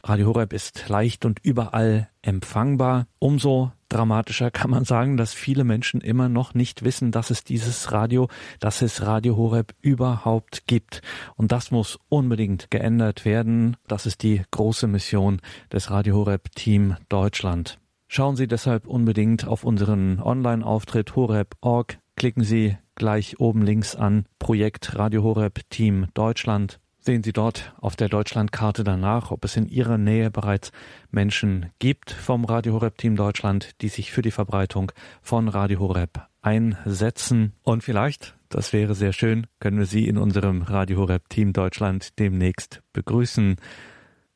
Speaker 1: Radio Horeb ist leicht und überall empfangbar. Umso dramatischer kann man sagen, dass viele Menschen immer noch nicht wissen, dass es dieses Radio, dass es Radio Horeb überhaupt gibt. Und das muss unbedingt geändert werden. Das ist die große Mission des Radio Horeb Team Deutschland. Schauen Sie deshalb unbedingt auf unseren Online-Auftritt horeb.org. Klicken Sie gleich oben links an Projekt Radio Horeb Team Deutschland Sehen Sie dort auf der Deutschlandkarte danach, ob es in Ihrer Nähe bereits Menschen gibt vom Radio Horeb Team Deutschland, die sich für die Verbreitung von Radio Horeb einsetzen. Und vielleicht, das wäre sehr schön, können wir Sie in unserem Radio Horeb Team Deutschland demnächst begrüßen,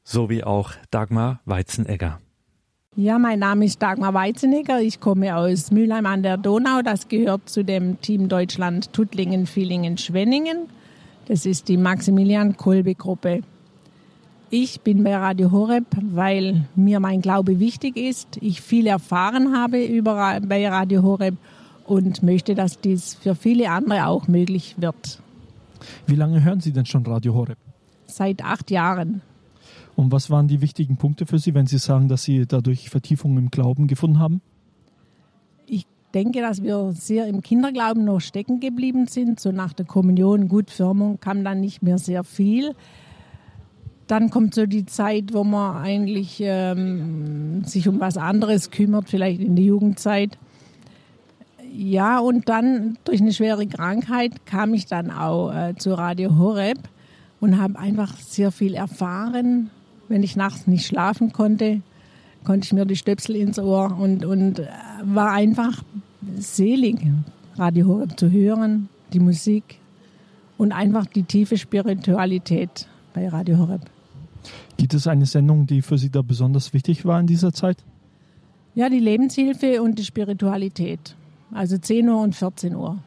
Speaker 1: so wie auch Dagmar Weizenegger.
Speaker 3: Ja, mein Name ist Dagmar Weizenegger. Ich komme aus Mülheim an der Donau. Das gehört zu dem Team Deutschland Tuttlingen, Villingen, Schwenningen. Das ist die Maximilian-Kolbe-Gruppe. Ich bin bei Radio Horeb, weil mir mein Glaube wichtig ist. Ich viel erfahren habe über, bei Radio Horeb und möchte, dass dies für viele andere auch möglich wird.
Speaker 4: Wie lange hören Sie denn schon Radio Horeb?
Speaker 3: Seit acht Jahren.
Speaker 4: Und was waren die wichtigen Punkte für Sie, wenn Sie sagen, dass Sie dadurch Vertiefung im Glauben gefunden haben?
Speaker 3: Denke, dass wir sehr im Kinderglauben noch stecken geblieben sind. So nach der Kommunion, gut, Firmung kam dann nicht mehr sehr viel. Dann kommt so die Zeit, wo man eigentlich ähm, sich um was anderes kümmert, vielleicht in der Jugendzeit. Ja, und dann durch eine schwere Krankheit kam ich dann auch äh, zu Radio Horeb und habe einfach sehr viel erfahren. Wenn ich nachts nicht schlafen konnte, konnte ich mir die Stöpsel ins Ohr und, und äh, war einfach selig, Radio Horeb zu hören, die Musik und einfach die tiefe Spiritualität bei Radio Horeb.
Speaker 4: Gibt es eine Sendung, die für Sie da besonders wichtig war in dieser Zeit?
Speaker 3: Ja, die Lebenshilfe und die Spiritualität. Also 10 Uhr und 14 Uhr.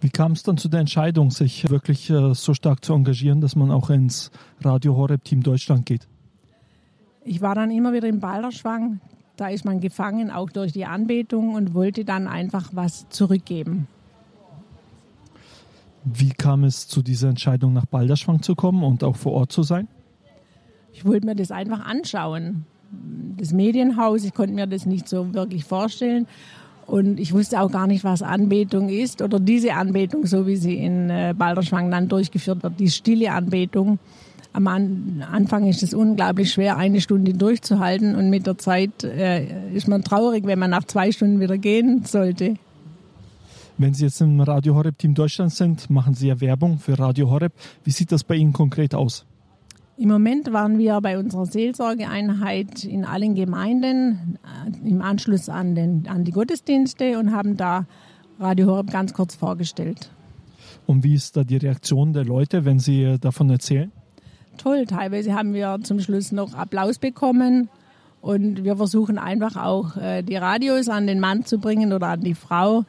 Speaker 4: Wie kam es dann zu der Entscheidung, sich wirklich äh, so stark zu engagieren, dass man auch ins Radio Horeb Team Deutschland geht?
Speaker 3: Ich war dann immer wieder im Balderschwang. Da ist man gefangen, auch durch die Anbetung und wollte dann einfach was zurückgeben.
Speaker 4: Wie kam es zu dieser Entscheidung, nach Balderschwang zu kommen und auch vor Ort zu sein?
Speaker 3: Ich wollte mir das einfach anschauen. Das Medienhaus, ich konnte mir das nicht so wirklich vorstellen. Und ich wusste auch gar nicht, was Anbetung ist oder diese Anbetung, so wie sie in äh, Balderschwang dann durchgeführt wird, die stille Anbetung. Am Anfang ist es unglaublich schwer, eine Stunde durchzuhalten und mit der Zeit äh, ist man traurig, wenn man nach zwei Stunden wieder gehen sollte.
Speaker 4: Wenn Sie jetzt im Radio Horeb Team Deutschland sind, machen Sie ja Werbung für Radio Horeb. Wie sieht das bei Ihnen konkret aus?
Speaker 3: Im Moment waren wir bei unserer Seelsorgeeinheit in allen Gemeinden äh, im Anschluss an, den, an die Gottesdienste und haben da Radio Horeb ganz kurz vorgestellt.
Speaker 4: Und wie ist da die Reaktion der Leute, wenn Sie davon erzählen?
Speaker 3: Toll, teilweise haben wir zum Schluss noch Applaus bekommen und wir versuchen einfach auch äh, die Radios an den Mann zu bringen oder an die Frau,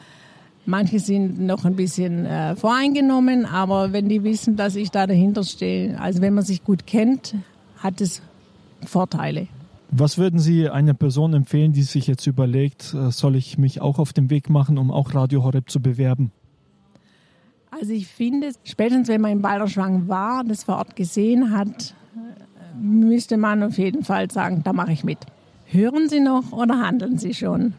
Speaker 3: Manche sind noch ein bisschen äh, voreingenommen, aber wenn die wissen, dass ich da dahinter stehe, also wenn man sich gut kennt, hat es Vorteile.
Speaker 4: Was würden Sie einer Person empfehlen, die sich jetzt überlegt, äh, soll ich mich auch auf den Weg machen, um auch Radio Horeb zu bewerben?
Speaker 3: Also ich finde, spätestens wenn man im Balderschwang war, das vor Ort gesehen hat, müsste man auf jeden Fall sagen, da mache ich mit. Hören Sie noch oder handeln Sie schon?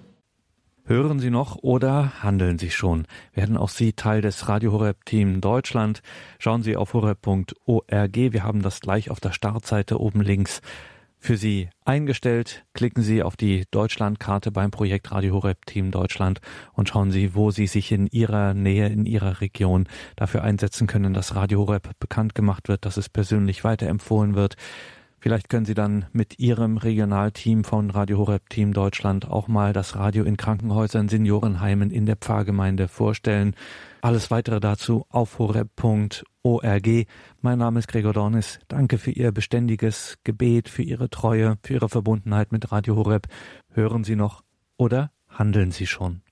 Speaker 1: Hören Sie noch oder handeln Sie schon? Werden auch Sie Teil des Radio Horeb Team Deutschland? Schauen Sie auf horeb.org. Wir haben das gleich auf der Startseite oben links für Sie eingestellt. Klicken Sie auf die Deutschlandkarte beim Projekt Radio Horeb Team Deutschland und schauen Sie, wo Sie sich in Ihrer Nähe, in Ihrer Region dafür einsetzen können, dass Radio Horeb bekannt gemacht wird, dass es persönlich weiterempfohlen wird. Vielleicht können Sie dann mit Ihrem Regionalteam von Radio Horeb Team Deutschland auch mal das Radio in Krankenhäusern, Seniorenheimen in der Pfarrgemeinde vorstellen. Alles weitere dazu auf horeb.org. Mein Name ist Gregor Dornis. Danke für Ihr beständiges Gebet, für Ihre Treue, für Ihre Verbundenheit mit Radio Horeb. Hören Sie noch oder handeln Sie schon?